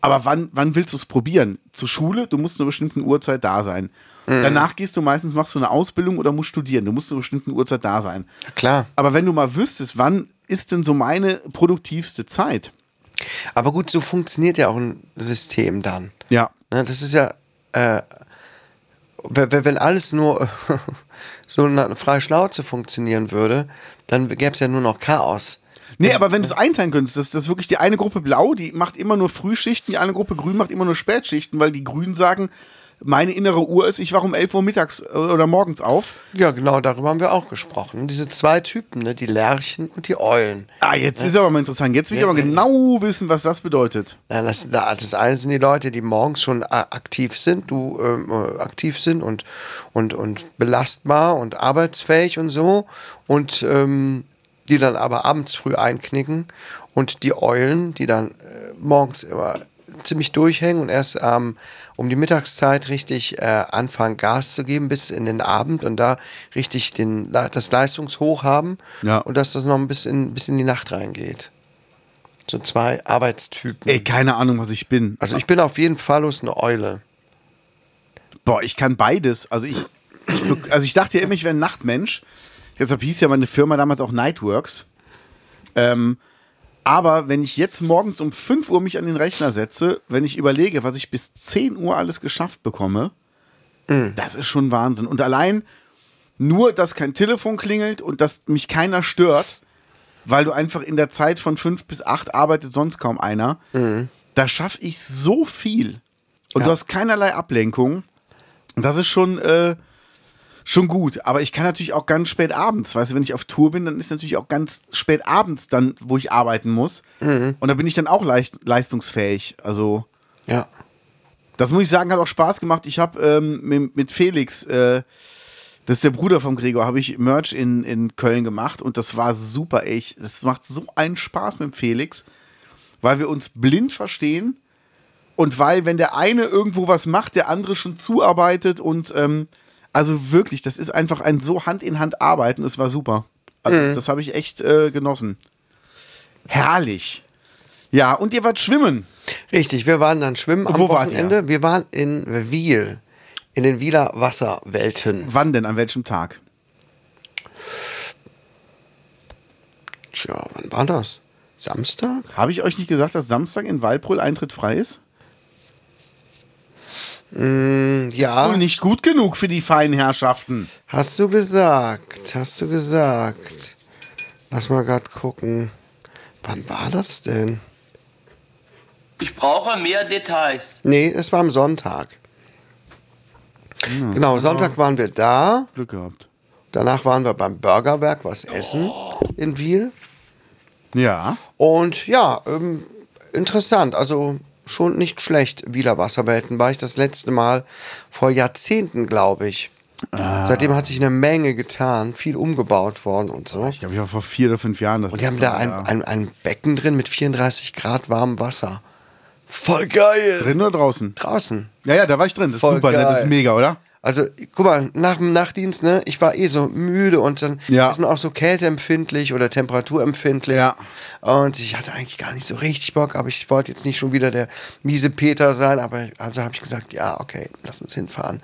S2: aber wann, wann willst du es probieren? Zur Schule, du musst zu einer bestimmten Uhrzeit da sein. Danach gehst du meistens, machst du eine Ausbildung oder musst studieren. Du musst zu einer bestimmten Uhrzeit da sein.
S1: Klar.
S2: Aber wenn du mal wüsstest, wann ist denn so meine produktivste Zeit?
S1: Aber gut, so funktioniert ja auch ein System dann.
S2: Ja.
S1: Ne, das ist ja, äh, wenn, alles nur so eine freie Schnauze funktionieren würde, dann gäbe es ja nur noch Chaos.
S2: Nee, aber wenn du es einteilen könntest, dass das wirklich die eine Gruppe blau, die macht immer nur Frühschichten, die eine Gruppe grün macht immer nur Spätschichten, weil die Grünen sagen, meine innere Uhr ist, ich wache um 11 Uhr mittags äh, oder morgens auf.
S1: Ja, genau, darüber haben wir auch gesprochen. Diese zwei Typen, ne, die Lerchen und die Eulen.
S2: Ah, jetzt ist aber mal interessant. Jetzt will ich
S1: Ja,
S2: aber
S1: ja.
S2: genau wissen, was das bedeutet.
S1: Ja, das, das eine sind die Leute, die morgens schon äh, aktiv sind, du ähm, äh, aktiv sind und, und, und belastbar und arbeitsfähig und so. Und ähm, die dann aber abends früh einknicken. Und die Eulen, die dann äh, morgens immer ziemlich durchhängen und erst ähm, um die Mittagszeit richtig äh, anfangen, Gas zu geben bis in den Abend und da richtig den, das Leistungshoch haben
S2: Ja.
S1: und dass das noch ein bisschen bis in die Nacht reingeht. So zwei Arbeitstypen.
S2: Ey, keine Ahnung, was ich bin.
S1: Also ich bin auf jeden Fall eine Eule.
S2: Boah, ich kann beides. Also ich, ich also ich dachte ja immer, ich wäre ein Nachtmensch. Deshalb hieß ja meine Firma damals auch Nightworks. Ähm, aber wenn ich jetzt morgens um 5 Uhr mich an den Rechner setze, wenn ich überlege, was ich bis 10 Uhr alles geschafft bekomme, das ist schon Wahnsinn. Und allein, nur, dass kein Telefon klingelt und dass mich keiner stört, weil du einfach in der Zeit von fünf bis acht arbeitet sonst kaum einer. Da schaffe ich so viel. Und
S1: Ja.
S2: du hast keinerlei Ablenkung. Und das ist schon, äh, schon gut. Aber ich kann natürlich auch ganz spät abends, weißt du, wenn ich auf Tour bin, dann ist natürlich auch ganz spät abends dann, wo ich arbeiten muss. Und da bin ich dann auch leicht, leistungsfähig. Also.
S1: Ja.
S2: Das muss ich sagen, hat auch Spaß gemacht. Ich habe ähm, mit, mit Felix, äh, das ist der Bruder von Gregor, habe ich Merch in, in Köln gemacht und das war super, ey. Ich- Das macht so einen Spaß mit Felix, weil wir uns blind verstehen und weil, wenn der eine irgendwo was macht, der andere schon zuarbeitet und ähm, also wirklich, das ist einfach ein so Hand in Hand arbeiten. Es war super. Also, das habe ich echt äh, genossen. Herrlich. Ja, und ihr wart schwimmen.
S1: Richtig, wir waren dann schwimmen am
S2: Wo wart
S1: Wochenende.
S2: ihr?
S1: Wir waren in Wiel, in den Wieler Wasserwelten.
S2: Wann denn? An welchem Tag?
S1: Tja, wann war das? Samstag?
S2: Habe ich euch nicht gesagt, dass Samstag in Walbrüll Eintritt frei ist?
S1: Mm, ja,
S2: Wohl nicht gut genug für die feinen Herrschaften.
S1: hast du gesagt, hast du gesagt. Lass mal grad gucken. Wann war das denn?
S5: Ich brauche mehr Details.
S1: Nee, es war am Sonntag. Genau, Sonntag waren wir da.
S2: Glück gehabt.
S1: Danach waren wir beim Burgerberg was essen in Wiel.
S2: Ja.
S1: Und ja, ähm, interessant. Also schon nicht schlecht. Wieler Wasserwelten war ich das letzte Mal vor Jahrzehnten, glaube ich. Seitdem hat sich eine Menge getan, viel umgebaut worden und so.
S2: Ich glaube, ich war vor vier oder fünf Jahren. Das
S1: Und die haben da ein, ein, ein Becken drin mit 34 Grad warmem Wasser. Voll geil.
S2: Drin oder draußen?
S1: Draußen.
S2: Ja, ja, da war ich drin. Das ist
S1: Voll
S2: super, ne? das ist
S1: geil.
S2: mega, oder?
S1: Also, guck mal, nach dem Nachtdienst, ne, ich war eh so müde und dann
S2: Ja.
S1: ist man auch so kälteempfindlich oder temperaturempfindlich.
S2: Ja.
S1: Und ich hatte eigentlich gar nicht so richtig Bock, aber ich wollte jetzt nicht schon wieder der miese Peter sein, aber also habe ich gesagt, ja, okay, lass uns hinfahren.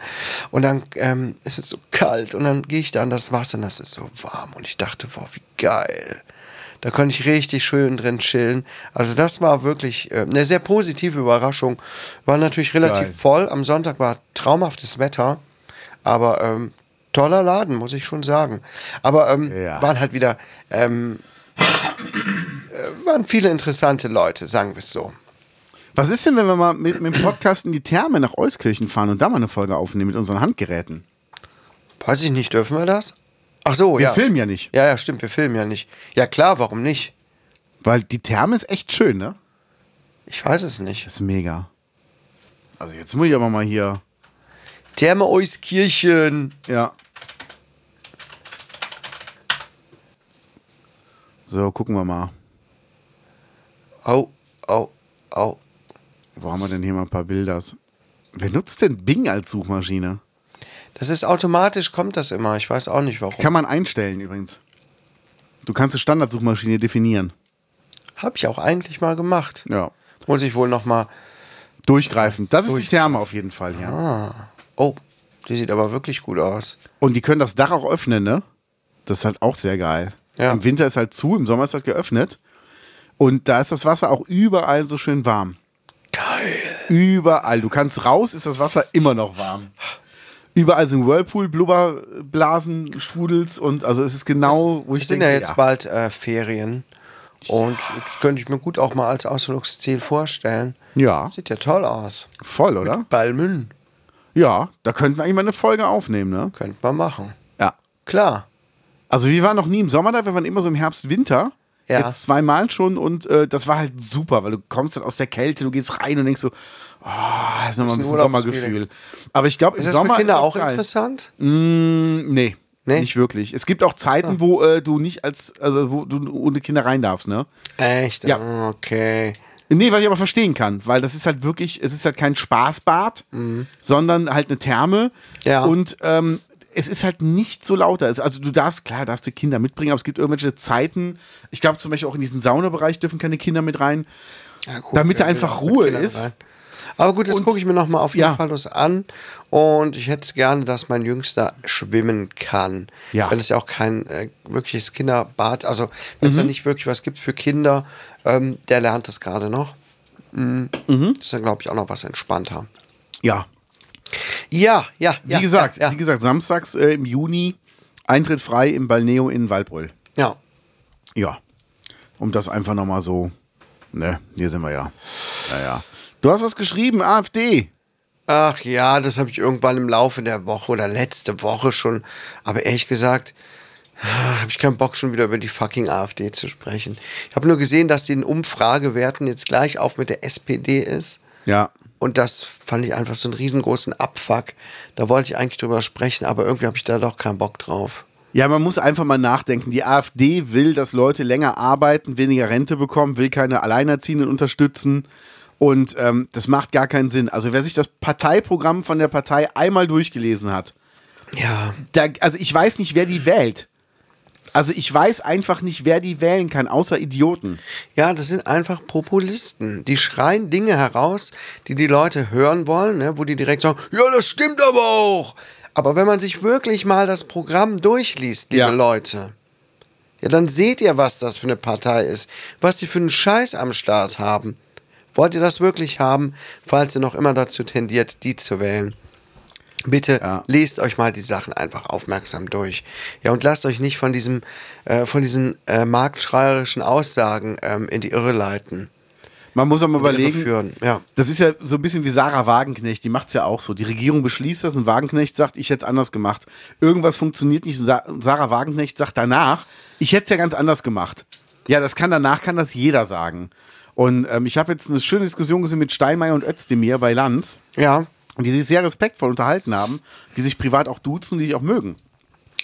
S1: Und dann ähm, ist es so kalt und dann gehe ich da an das Wasser und das ist so warm und ich dachte, boah, wie geil. Da konnte ich richtig schön drin chillen. Also das war wirklich äh, eine sehr positive Überraschung. War natürlich relativ
S2: Geil.
S1: voll. Am Sonntag war traumhaftes Wetter. Aber ähm, toller Laden, muss ich schon sagen. Aber ähm,
S2: Ja.
S1: waren halt wieder, ähm, äh, waren viele interessante Leute, sagen wir es so.
S2: Was ist denn, wenn wir mal mit, mit dem Podcast in die Therme nach Euskirchen fahren und da mal eine Folge aufnehmen mit unseren Handgeräten?
S1: Weiß ich nicht, dürfen wir das? Ach so,
S2: Wir
S1: ja.
S2: filmen ja nicht.
S1: Ja, ja, stimmt, wir filmen ja nicht. Ja klar, warum nicht?
S2: Weil die Therme ist echt schön, ne?
S1: Ich weiß es nicht.
S2: Das ist mega. Also jetzt muss ich aber mal hier.
S1: Therme Euskirchen.
S2: Ja. So, gucken wir mal.
S1: Au, au, au.
S2: Wo haben wir denn hier mal ein paar Bilders? Wer nutzt denn Bing als Suchmaschine?
S1: Das ist automatisch, kommt das immer. Ich weiß auch nicht warum.
S2: Kann man einstellen übrigens. Du kannst eine Standardsuchmaschine definieren.
S1: Habe ich auch eigentlich mal gemacht.
S2: Ja.
S1: Muss ich wohl noch mal.
S2: Durchgreifend. Das ist
S1: Durch-
S2: die Therme auf jeden Fall hier.
S1: Ah. Oh, die sieht aber wirklich gut aus.
S2: Und die können das Dach auch öffnen, ne? Das ist halt auch sehr geil.
S1: Ja.
S2: Im Winter ist halt zu, im Sommer ist halt geöffnet. Und da ist das Wasser auch überall so schön warm.
S1: Geil.
S2: Überall. Du kannst raus, ist das Wasser immer noch warm. Überall sind Whirlpool, Blubberblasen, Strudels und also es ist genau, wo ich
S1: sind
S2: denke,
S1: ja jetzt bald äh, Ferien. Und das könnte ich mir gut auch mal als Ausflugsziel vorstellen.
S2: Ja,
S1: Sieht ja toll aus.
S2: voll, oder?
S1: Balmün.
S2: Ja, da könnten wir eigentlich mal eine Folge aufnehmen, ne?
S1: Könnte man machen.
S2: Ja.
S1: Klar.
S2: Also wir waren noch nie im Sommer da, wir waren immer so im Herbst, Winter.
S1: Ja.
S2: Jetzt zweimal schon und äh, das war halt super, weil du kommst dann aus der Kälte, du gehst rein und denkst so, oh, das ist nochmal ein bisschen Sommergefühl. Aber ich glaube, im
S1: Ist das
S2: Sommer
S1: für Kinder
S2: ist
S1: auch
S2: geil.
S1: interessant?
S2: Mm, nee,
S1: Nee?
S2: nicht wirklich. Es gibt auch Zeiten, wo äh, du nicht als, also wo du ohne Kinder rein darfst, ne?
S1: Echt?
S2: Ja.
S1: Ah, Okay.
S2: Nee, was ich aber verstehen kann, weil das ist halt wirklich, es ist halt kein Spaßbad, sondern halt eine Therme.
S1: Mhm. Ja.
S2: Und ähm, es ist halt nicht so lauter. Also du darfst, klar, darfst du Kinder mitbringen, aber es gibt irgendwelche Zeiten. Ich glaube zum Beispiel auch in diesen Saunabereich dürfen keine Kinder mit rein.
S1: Ja, gut,
S2: Damit da einfach Ruhe ist.
S1: rein. Aber gut, das gucke ich mir noch mal auf jeden
S2: Ja.
S1: Fall was an. Und ich hätte es gerne, dass mein Jüngster schwimmen kann.
S2: Ja.
S1: Weil es ja auch kein äh, wirkliches Kinderbad, also wenn
S2: Mhm.
S1: es da nicht wirklich was gibt für Kinder, ähm, der lernt das gerade noch. Mhm. Das ist dann, glaube ich, auch noch was entspannter.
S2: Ja.
S1: Ja, ja,
S2: Wie
S1: ja.
S2: gesagt,
S1: ja, ja.
S2: wie gesagt, samstags äh, im Juni Eintritt frei im Balneo in Waldbröl.
S1: Ja.
S2: Ja. Um das einfach nochmal so. Ne, hier sind wir ja. Ja, ja. Du hast was geschrieben, AfD.
S1: Ach ja, das habe ich irgendwann im Laufe der Woche oder letzte Woche schon. Aber ehrlich gesagt, habe ich keinen Bock schon wieder über die fucking AfD zu sprechen. Ich habe nur gesehen, dass die in Umfragewerten jetzt gleich auf mit der SPD ist.
S2: Ja.
S1: Und das fand ich einfach so einen riesengroßen Abfuck. Da wollte ich eigentlich drüber sprechen, aber irgendwie habe ich da doch keinen Bock drauf.
S2: Ja, man muss einfach mal nachdenken. Die AfD will, dass Leute länger arbeiten, weniger Rente bekommen, will keine Alleinerziehenden unterstützen. Und ähm, das macht gar keinen Sinn. Also wer sich das Parteiprogramm von der Partei einmal durchgelesen hat,
S1: Ja.
S2: da, also ich weiß nicht, wer die wählt. Also ich weiß einfach nicht, wer die wählen kann, außer Idioten.
S1: Ja, das sind einfach Populisten. Die schreien Dinge heraus, die die Leute hören wollen, ne, wo die direkt sagen, ja, das stimmt aber auch. Aber wenn man sich wirklich mal das Programm durchliest, liebe
S2: Ja.
S1: Leute, ja, dann seht ihr, was das für eine Partei ist, was die für einen Scheiß am Start haben. Wollt ihr das wirklich haben, falls ihr noch immer dazu tendiert, die zu wählen? Bitte
S2: Ja.
S1: lest euch mal die Sachen einfach aufmerksam durch. Ja, und lasst euch nicht von diesem, äh, von diesen äh, marktschreierischen Aussagen ähm, in die Irre leiten.
S2: Man muss auch mal überlegen,
S1: Führen. Ja.
S2: das ist ja so ein bisschen wie Sarah Wagenknecht, die macht es ja auch so. Die Regierung beschließt das und Wagenknecht sagt, ich hätte es anders gemacht. Irgendwas funktioniert nicht und Sa Sarah Wagenknecht sagt danach, ich hätte es ja ganz anders gemacht. Ja, das kann danach, kann das jeder sagen. Und ähm, ich habe jetzt eine schöne Diskussion gesehen mit Steinmeier und Özdemir bei Lanz,
S1: Ja.
S2: die sich sehr respektvoll unterhalten haben, die sich privat auch duzen die sich auch mögen.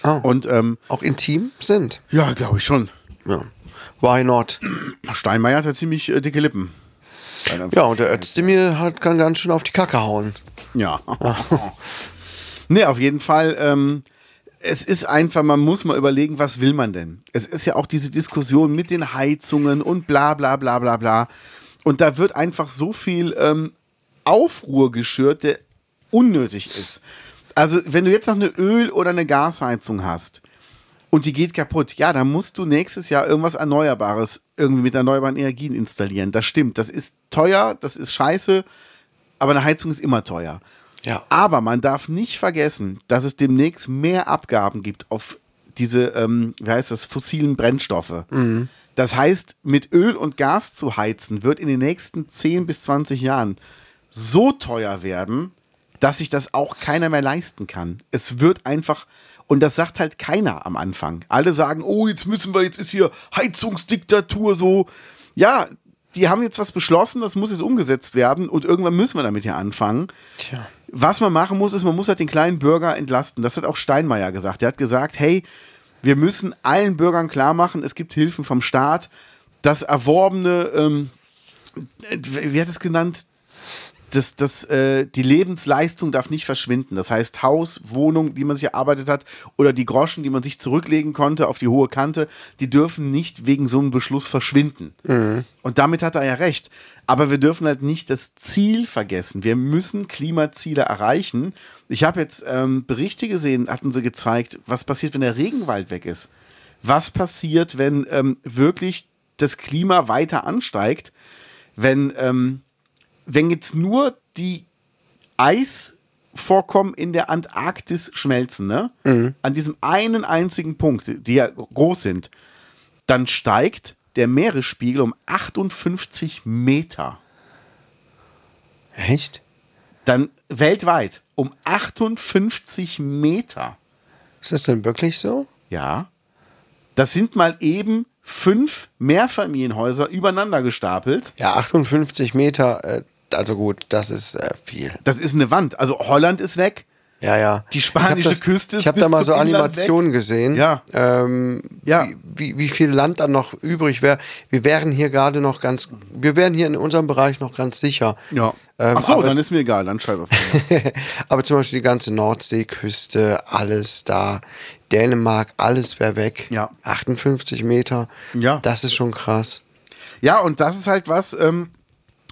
S1: Oh.
S2: Und ähm,
S1: Auch intim sind.
S2: ja, glaube ich schon.
S1: Ja. Why not?
S2: Steinmeier hat ja ziemlich äh, dicke Lippen.
S1: Ja, und der Özdemir hat, kann ganz schön auf die Kacke hauen.
S2: Ja. nee, auf jeden Fall. Ähm, es ist einfach, man muss mal überlegen, was will man denn? Es ist ja auch diese Diskussion mit den Heizungen und bla bla bla bla bla. Und da wird einfach so viel ähm, Aufruhr geschürt, der unnötig ist. Also, wenn du jetzt noch eine Öl- oder eine Gasheizung hast und die geht kaputt, ja, dann musst du nächstes Jahr irgendwas Erneuerbares irgendwie mit erneuerbaren Energien installieren. Das stimmt. Das ist teuer, das ist scheiße, aber eine Heizung ist immer teuer.
S1: Ja.
S2: Aber man darf nicht vergessen, dass es demnächst mehr Abgaben gibt auf diese, ähm, wie heißt das, fossilen Brennstoffe. Das heißt, mit Öl und Gas zu heizen, wird in den nächsten 10 bis 20 Jahren so teuer werden, dass sich das auch keiner mehr leisten kann. Es wird einfach, und das sagt halt keiner am Anfang. Alle sagen, oh, jetzt müssen wir, jetzt ist hier Heizungsdiktatur so. Ja, die haben jetzt was beschlossen, das muss jetzt umgesetzt werden und irgendwann müssen wir damit ja anfangen.
S1: Tja.
S2: Was man machen muss, ist, man muss halt den kleinen Bürger entlasten. Das hat auch Steinmeier gesagt. Er hat gesagt, hey, wir müssen allen Bürgern klar machen, es gibt Hilfen vom Staat. Das erworbene, ähm, äh, wie hat es genannt? Das, das, äh, die Lebensleistung darf nicht verschwinden. Das heißt, Haus, Wohnung, die man sich erarbeitet hat, oder die Groschen, die man sich zurücklegen konnte auf die hohe Kante, die dürfen nicht wegen so einem Beschluss verschwinden. Und damit hat er ja recht. Aber wir dürfen halt nicht das Ziel vergessen. Wir müssen Klimaziele erreichen. Ich habe jetzt ähm, Berichte gesehen, hatten sie gezeigt, was passiert, wenn der Regenwald weg ist. Was passiert, wenn ähm, wirklich das Klima weiter ansteigt, wenn, ähm, wenn jetzt nur die Eisvorkommen in der Antarktis schmelzen, ne? An diesem einen einzigen Punkt, die ja groß sind, dann steigt der Meeresspiegel um 58 Meter.
S1: Echt?
S2: Dann weltweit um 58 Meter.
S1: Ist das denn wirklich so?
S2: Ja. Das sind mal eben fünf Mehrfamilienhäuser übereinander gestapelt.
S1: Ja, 58 Meter, äh, also gut, das ist äh, viel.
S2: Das ist eine Wand. Also Holland ist weg.
S1: Ja, ja.
S2: Die spanische
S1: das,
S2: Küste ist
S1: Ich habe da mal so Animationen gesehen.
S2: Ja.
S1: Ähm,
S2: Ja.
S1: Wie, wie, wie viel Land dann noch übrig wäre. Wir wären hier gerade noch ganz, wir wären hier in unserem Bereich noch ganz sicher.
S2: Ja.
S1: Ähm,
S2: Ach so,
S1: aber-
S2: dann ist mir egal, auf.
S1: Aber zum Beispiel die ganze Nordseeküste, alles da. Dänemark, alles wäre weg.
S2: Ja.
S1: 58 Meter.
S2: Ja.
S1: Das ist schon krass.
S2: Ja, und das ist halt was, ähm,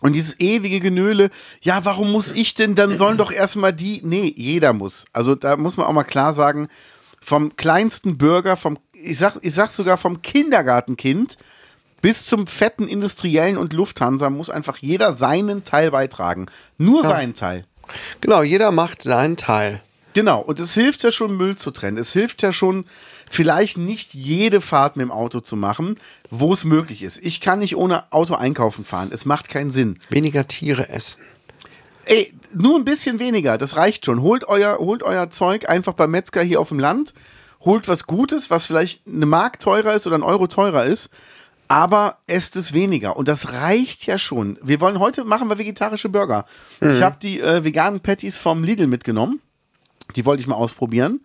S2: und dieses ewige Genöle, ja, warum muss ich denn, dann sollen doch erstmal die, nee, jeder muss. Also da muss man auch mal klar sagen, vom kleinsten Bürger, vom, ich sag, ich sag sogar vom Kindergartenkind bis zum fetten Industriellen und Lufthansa muss einfach jeder seinen Teil beitragen. Nur seinen Teil.
S1: Genau, jeder macht seinen Teil.
S2: Genau, und es hilft ja schon, Müll zu trennen. Es hilft ja schon, vielleicht nicht jede Fahrt mit dem Auto zu machen, wo es möglich ist. Ich kann nicht ohne Auto einkaufen fahren. Es macht keinen Sinn.
S1: Weniger Tiere essen.
S2: Ey, nur ein bisschen weniger, das reicht schon. Holt euer, holt euer Zeug einfach beim Metzger hier auf dem Land. Holt was Gutes, was vielleicht eine Mark teurer ist oder ein Euro teurer ist. Aber esst es weniger. Und das reicht ja schon. Wir wollen heute machen wir vegetarische Burger. Ich habe die äh, veganen Patties vom Lidl mitgenommen. Die wollte ich mal ausprobieren.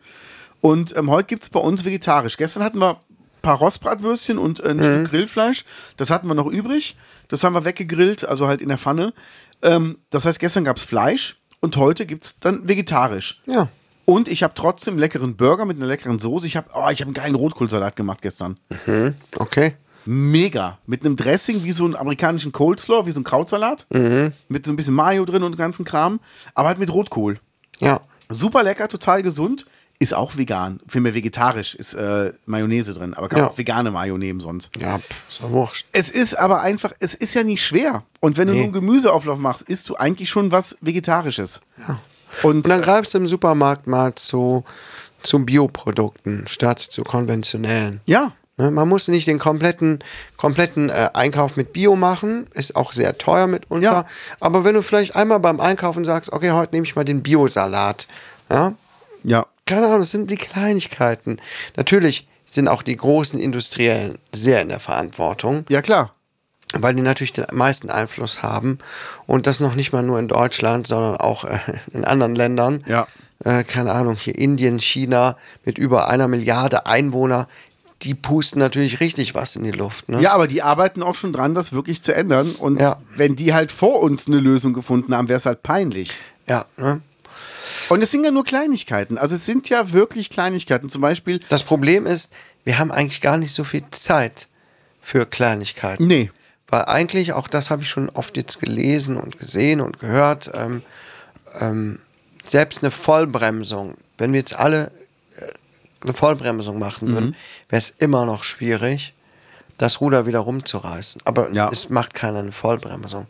S2: Und ähm, heute gibt es bei uns vegetarisch. Gestern hatten wir ein paar Rostbratwürstchen und ein Stück Grillfleisch. Das hatten wir noch übrig. Das haben wir weggegrillt, also halt in der Pfanne. Ähm, das heißt, gestern gab es Fleisch und heute gibt es dann vegetarisch.
S1: Ja.
S2: Und ich habe trotzdem einen leckeren Burger mit einer leckeren Soße. Ich habe oh, ich hab einen geilen Rotkohlsalat gemacht gestern.
S1: Okay.
S2: Mega. Mit einem Dressing wie so einen amerikanischen Coleslaw, wie so ein Krautsalat. Mit so ein bisschen Mayo drin und ganzen Kram. Aber halt mit Rotkohl.
S1: Ja.
S2: Super lecker, total gesund. Ist auch vegan. Vielmehr vegetarisch. Ist äh, Mayonnaise drin. Aber kann
S1: Ja.
S2: auch vegane Mayo nehmen sonst.
S1: Ja, ist doch wurscht.
S2: Es ist aber einfach, es ist ja nicht schwer. Und wenn du
S1: Nee.
S2: nur einen Gemüseauflauf machst, isst du eigentlich schon was Vegetarisches. Und,
S1: Und dann greifst du im Supermarkt mal zu, zu Bioprodukten statt zu konventionellen.
S2: ja,
S1: Ne, Man muss nicht den kompletten, kompletten äh, Einkauf mit Bio machen, ist auch sehr teuer mitunter.
S2: Ja.
S1: Aber wenn du vielleicht einmal beim Einkaufen sagst, okay, heute nehme ich mal den Biosalat, ja,
S2: ja,
S1: keine Ahnung, das sind die Kleinigkeiten. Natürlich sind auch die großen Industriellen sehr in der Verantwortung,
S2: ja klar.
S1: weil die natürlich den meisten Einfluss haben und das noch nicht mal nur in Deutschland, sondern auch äh, in anderen Ländern.
S2: Ja.
S1: Äh, keine Ahnung, hier Indien, China mit über einer Milliarde Einwohner, die pusten natürlich richtig was in die Luft. Ne?
S2: Ja, aber die arbeiten auch schon dran, das wirklich zu ändern. Und
S1: Ja.
S2: wenn die halt vor uns eine Lösung gefunden haben, wäre es halt peinlich.
S1: Ja, ne?
S2: Und es sind ja nur Kleinigkeiten. Also es sind ja wirklich Kleinigkeiten. Zum Beispiel,
S1: Das Problem ist, wir haben eigentlich gar nicht so viel Zeit für Kleinigkeiten.
S2: nee,
S1: Weil eigentlich, auch das habe ich schon oft jetzt gelesen und gesehen und gehört, ähm, ähm, selbst eine Vollbremsung, wenn wir jetzt alle äh, eine Vollbremsung machen
S2: Mhm.
S1: würden, wäre es immer noch schwierig, das Ruder wieder rumzureißen. Aber
S2: Ja.
S1: es macht keiner eine Vollbremsung.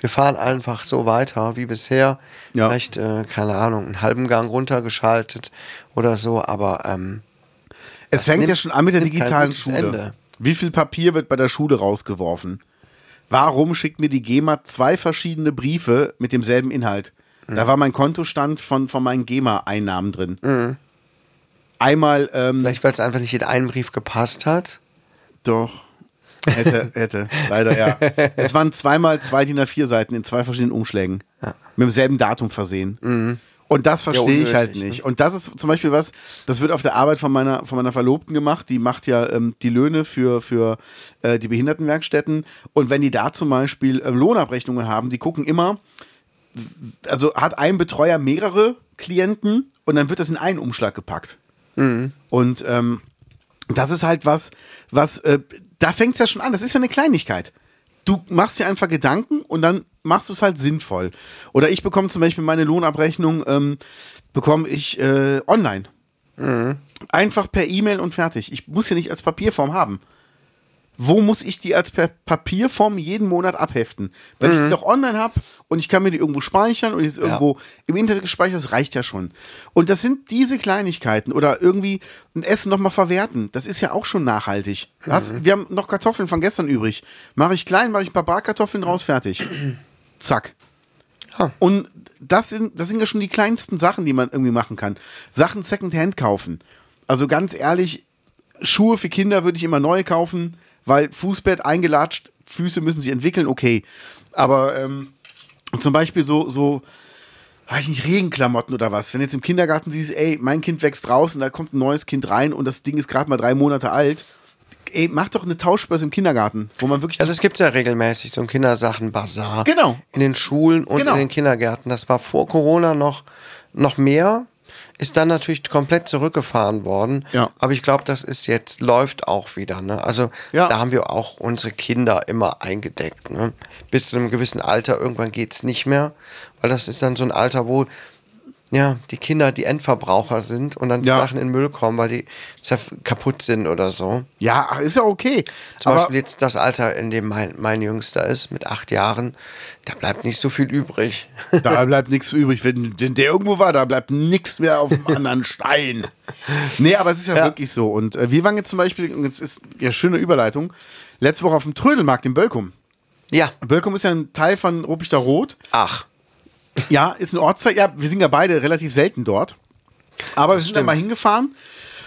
S1: Wir fahren einfach so weiter wie bisher.
S2: Ja.
S1: Vielleicht, äh, keine Ahnung, einen halben Gang runtergeschaltet oder so, aber ähm,
S2: es fängt ja
S1: nimmt-
S2: schon an mit der digitalen Schule.
S1: Ende.
S2: Wie viel Papier wird bei der Schule rausgeworfen? Warum schickt mir die GEMA zwei verschiedene Briefe mit demselben Inhalt?
S1: Mhm.
S2: Da war mein Kontostand von, von meinen GEMA-Einnahmen drin. Einmal, ähm,
S1: vielleicht, weil es einfach nicht in einen Brief gepasst hat.
S2: Doch. Hätte, hätte. Leider ja. Es waren zweimal zwei DIN A4 Seiten in zwei verschiedenen Umschlägen. Mit demselben Datum versehen. Und das verstehe ich halt nicht. Und das ist zum Beispiel was, das wird auf der Arbeit von meiner, von meiner Verlobten gemacht. Die macht ja ähm, die Löhne für, für äh, die Behindertenwerkstätten. Und wenn die da zum Beispiel ähm, Lohnabrechnungen haben, die gucken immer, also hat ein Betreuer mehrere Klienten und dann wird das in einen Umschlag gepackt. Und ähm, das ist halt was, was, äh, da fängt es ja schon an. Das ist ja eine Kleinigkeit. Du machst dir einfach Gedanken und dann machst du es halt sinnvoll. Oder ich bekomme zum Beispiel meine Lohnabrechnung, ähm, bekomme ich äh, online. Einfach per E-Mail und fertig. Ich muss ja nicht als Papierform haben. Wo muss ich die als Papierform jeden Monat abheften? Wenn ich die doch online habe und ich kann mir die irgendwo speichern und die ist irgendwo im Internet gespeichert, das reicht ja schon. Und das sind diese Kleinigkeiten oder irgendwie ein Essen nochmal verwerten. Das ist ja auch schon nachhaltig. Hast, wir haben noch Kartoffeln von gestern übrig. Mache ich klein, mache ich ein paar Bratkartoffeln raus, fertig. Zack.
S1: Ja.
S2: Und das sind, das sind ja schon die kleinsten Sachen, die man irgendwie machen kann. Sachen Secondhand kaufen. Also ganz ehrlich, Schuhe für Kinder würde ich immer neu kaufen, weil Fußbett eingelatscht, Füße müssen sich entwickeln, okay. Aber ähm, zum Beispiel so, so, weiß ich nicht, Regenklamotten oder was. Wenn jetzt im Kindergarten siehst, ey, mein Kind wächst raus und da kommt ein neues Kind rein und das Ding ist gerade mal drei Monate alt. Ey, mach doch eine Tauschbörse im Kindergarten, wo man wirklich
S1: Also es gibt ja regelmäßig so ein Kindersachen-Bazar.
S2: Genau.
S1: In den Schulen und
S2: Genau.
S1: in den Kindergärten. Das war vor Corona noch, noch mehr. Ist dann natürlich komplett zurückgefahren worden.
S2: Ja.
S1: Aber ich glaube, das ist jetzt, läuft auch wieder. Ne? Also
S2: Ja.
S1: da haben wir auch unsere Kinder immer eingedeckt. Ne? Bis zu einem gewissen Alter, irgendwann geht es nicht mehr. Weil das ist dann so ein Alter, wo ja, die Kinder, die Endverbraucher sind und dann die
S2: Ja.
S1: Sachen in den Müll kommen, weil die kaputt sind oder so.
S2: Ja, ach, ist ja okay.
S1: Zum
S2: Aber
S1: Beispiel jetzt das Alter, in dem mein, mein Jüngster ist, mit acht Jahren, da bleibt nicht so viel übrig.
S2: da bleibt nichts übrig. Wenn, wenn der irgendwo war, da bleibt nichts mehr auf dem anderen Stein. Nee, aber es ist ja,
S1: Ja.
S2: wirklich so. Und äh, wir waren jetzt zum Beispiel, und jetzt ist ja schöne Überleitung, letzte Woche auf dem Trödelmarkt in Bölkum.
S1: ja,
S2: Bölkum ist ja ein Teil von Ruppichter Rot.
S1: ach,
S2: Ja, ist ein Ortsteil. Ja, wir sind ja beide relativ selten dort. Aber wir sind da
S1: stimmt.
S2: mal hingefahren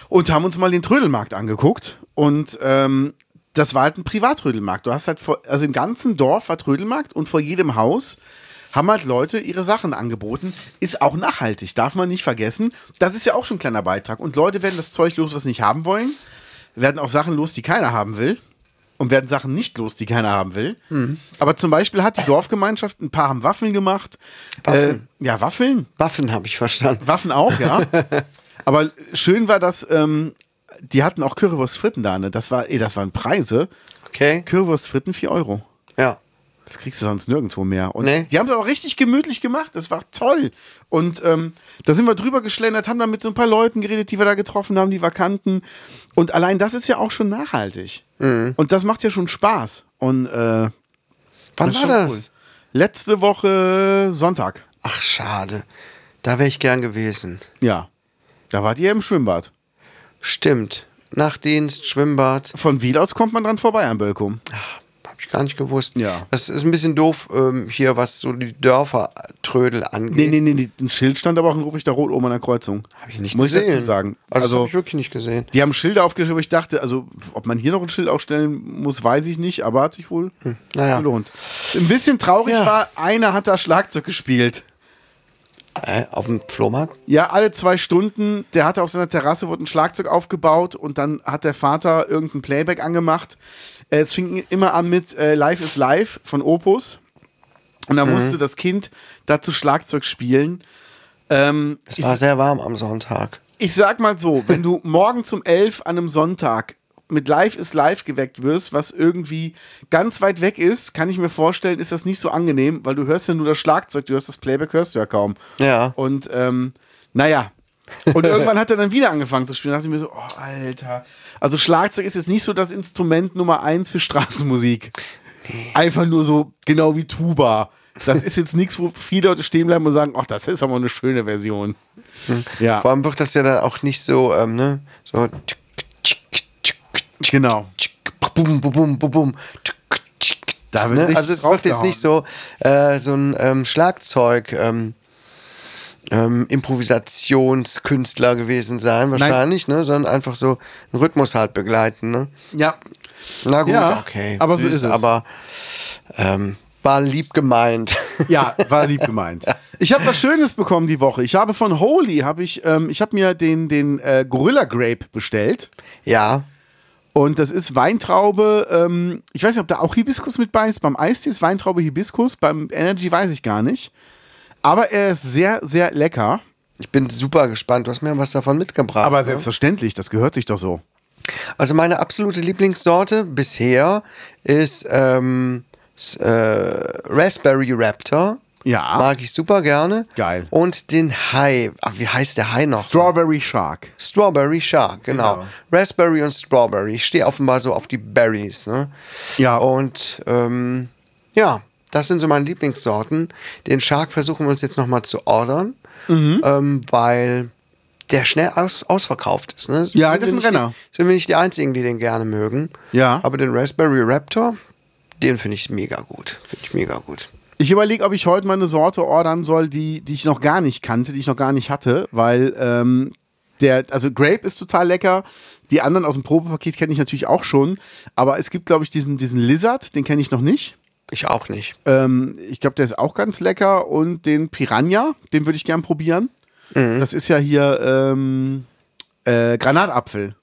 S2: und haben uns mal den Trödelmarkt angeguckt. Und ähm, das war halt ein Privatrödelmarkt. Du hast halt, vor, also im ganzen Dorf war Trödelmarkt und vor jedem Haus haben halt Leute ihre Sachen angeboten. Ist auch nachhaltig, darf man nicht vergessen. Das ist ja auch schon ein kleiner Beitrag. Und Leute werden das Zeug los, was sie nicht haben wollen. Werden auch Sachen los, die keiner haben will. Und werden Sachen nicht los, die keiner haben will. Aber zum Beispiel hat die Dorfgemeinschaft, ein paar haben Waffeln gemacht.
S1: Waffeln?
S2: Äh, ja, Waffeln.
S1: Waffen habe ich verstanden.
S2: Waffen auch, ja. Aber schön war das, ähm, die hatten auch Currywurst Fritten da, ne? Das war, ey, das waren Preise.
S1: Okay,
S2: Currywurst Fritten 4 Euro.
S1: ja.
S2: Das kriegst du sonst nirgendwo mehr. Und
S1: Nee.
S2: die haben es aber richtig gemütlich gemacht. Das war toll. Und ähm, da sind wir drüber geschlendert, haben dann mit so ein paar Leuten geredet, die wir da getroffen haben, die wir kannten. Und allein das ist ja auch schon nachhaltig.
S1: Mhm.
S2: Und das macht ja schon Spaß. Und äh,
S1: Wann war das?
S2: cool. Letzte Woche Sonntag.
S1: Ach, schade. Da wäre ich gern gewesen.
S2: Ja. Da wart ihr im Schwimmbad.
S1: Stimmt. Nachtdienst, Schwimmbad.
S2: Von Wiel aus kommt man dran vorbei an Bölkum.
S1: Habe ich gar nicht gewusst.
S2: Ja.
S1: Das ist ein bisschen doof ähm, hier, was so die Dörfertrödel angeht.
S2: Nee, nee, nee, nee, ein Schild stand aber auch in Ruppichter Rot oben an der Kreuzung.
S1: Habe ich nicht
S2: Muss
S1: gesehen.
S2: ich dazu sagen.
S1: Also, das
S2: Also,
S1: habe ich wirklich nicht gesehen.
S2: die haben Schilder aufgestellt, wo ich dachte, also, ob man hier noch ein Schild aufstellen muss, weiß ich nicht, aber hat sich wohl
S1: Hm, naja.
S2: gelohnt. Ein bisschen traurig
S1: Ja.
S2: war, einer hat da Schlagzeug gespielt.
S1: Äh, auf dem Flohmarkt?
S2: Ja, alle zwei Stunden, der hatte auf seiner Terrasse, wurde ein Schlagzeug aufgebaut und dann hat der Vater irgendein Playback angemacht. Äh, Es fing immer an mit äh, Life is Life von Opus. Und
S1: Mhm.
S2: dann musste das Kind dazu Schlagzeug spielen. Ähm,
S1: Es
S2: ich,
S1: war sehr warm am Sonntag.
S2: ich sag mal so, wenn du morgen um 11 an einem Sonntag mit Live is Live geweckt wirst, was irgendwie ganz weit weg ist, kann ich mir vorstellen, ist das nicht so angenehm, weil du hörst ja nur das Schlagzeug, du hörst das Playback, hörst du ja kaum.
S1: Ja.
S2: Und ähm, naja. Und irgendwann hat er dann wieder angefangen zu spielen. Da dachte ich mir so, oh, Alter. Also Schlagzeug ist jetzt nicht so das Instrument Nummer eins für Straßenmusik. Einfach nur so, genau wie Tuba. Das ist jetzt nichts, wo viele Leute stehen bleiben und sagen, ach, das ist aber eine schöne Version. Ja,
S1: Vor allem wird das ja dann auch nicht so, ähm, ne? So. tsk,
S2: genau.
S1: Bum, bum, bum, bum,
S2: Da
S1: ne? Also es wird jetzt nicht so äh, so ein ähm, Schlagzeug ähm, ähm, Improvisationskünstler gewesen sein, wahrscheinlich, ne? Sondern einfach so einen Rhythmus halt begleiten, ne?
S2: Ja,
S1: Na gut,
S2: Ja,
S1: okay.
S2: aber so
S1: süß,
S2: ist es.
S1: Aber ähm, war lieb gemeint.
S2: Ja, war lieb gemeint. Ich habe was Schönes bekommen die Woche. Ich habe von Holy, habe ich, ähm, ich habe mir den, den äh, Gorilla Grape bestellt.
S1: ja.
S2: Und das ist Weintraube, ähm, ich weiß nicht, ob da auch Hibiskus mit bei ist. Beim Eistee ist Weintraube Hibiskus, beim Energy weiß ich gar nicht. Aber er ist sehr, sehr lecker.
S1: Ich bin super gespannt. Du hast mir was davon mitgebracht.
S2: Aber
S1: ne?
S2: selbstverständlich, das gehört sich doch so.
S1: Also meine absolute Lieblingssorte bisher ist ähm, äh, Raspberry Raptor.
S2: Ja.
S1: Mag ich super gerne.
S2: Geil.
S1: Und den Hai. Ach, wie heißt der Hai noch?
S2: Strawberry Shark.
S1: Strawberry Shark, genau.
S2: Genau.
S1: Raspberry und Strawberry. Ich stehe offenbar so auf die Berries. Ne?
S2: Ja.
S1: Und ähm, ja, das sind so meine Lieblingssorten. Den Shark versuchen wir uns jetzt nochmal zu ordern,
S2: Mhm.
S1: ähm, weil der schnell aus, ausverkauft ist. Ne?
S2: Ja,
S1: Sind
S2: das ist ein Renner.
S1: Die, sind wir nicht die Einzigen, die den gerne mögen.
S2: Ja.
S1: Aber den Raspberry Raptor, den finde ich mega gut. Finde ich mega gut.
S2: Ich überlege, ob ich heute mal eine Sorte ordern soll, die, die ich noch gar nicht kannte, die ich noch gar nicht hatte, weil ähm, der, also Grape ist total lecker. Die anderen aus dem Probepaket kenne ich natürlich auch schon. Aber es gibt, glaube ich, diesen, diesen Lizard, den kenne ich noch nicht.
S1: Ich auch nicht.
S2: Ähm, ich glaube, der ist auch ganz lecker. Und den Piranha, den würde ich gern probieren.
S1: Mhm.
S2: Das ist ja hier ähm, äh, Granatapfel.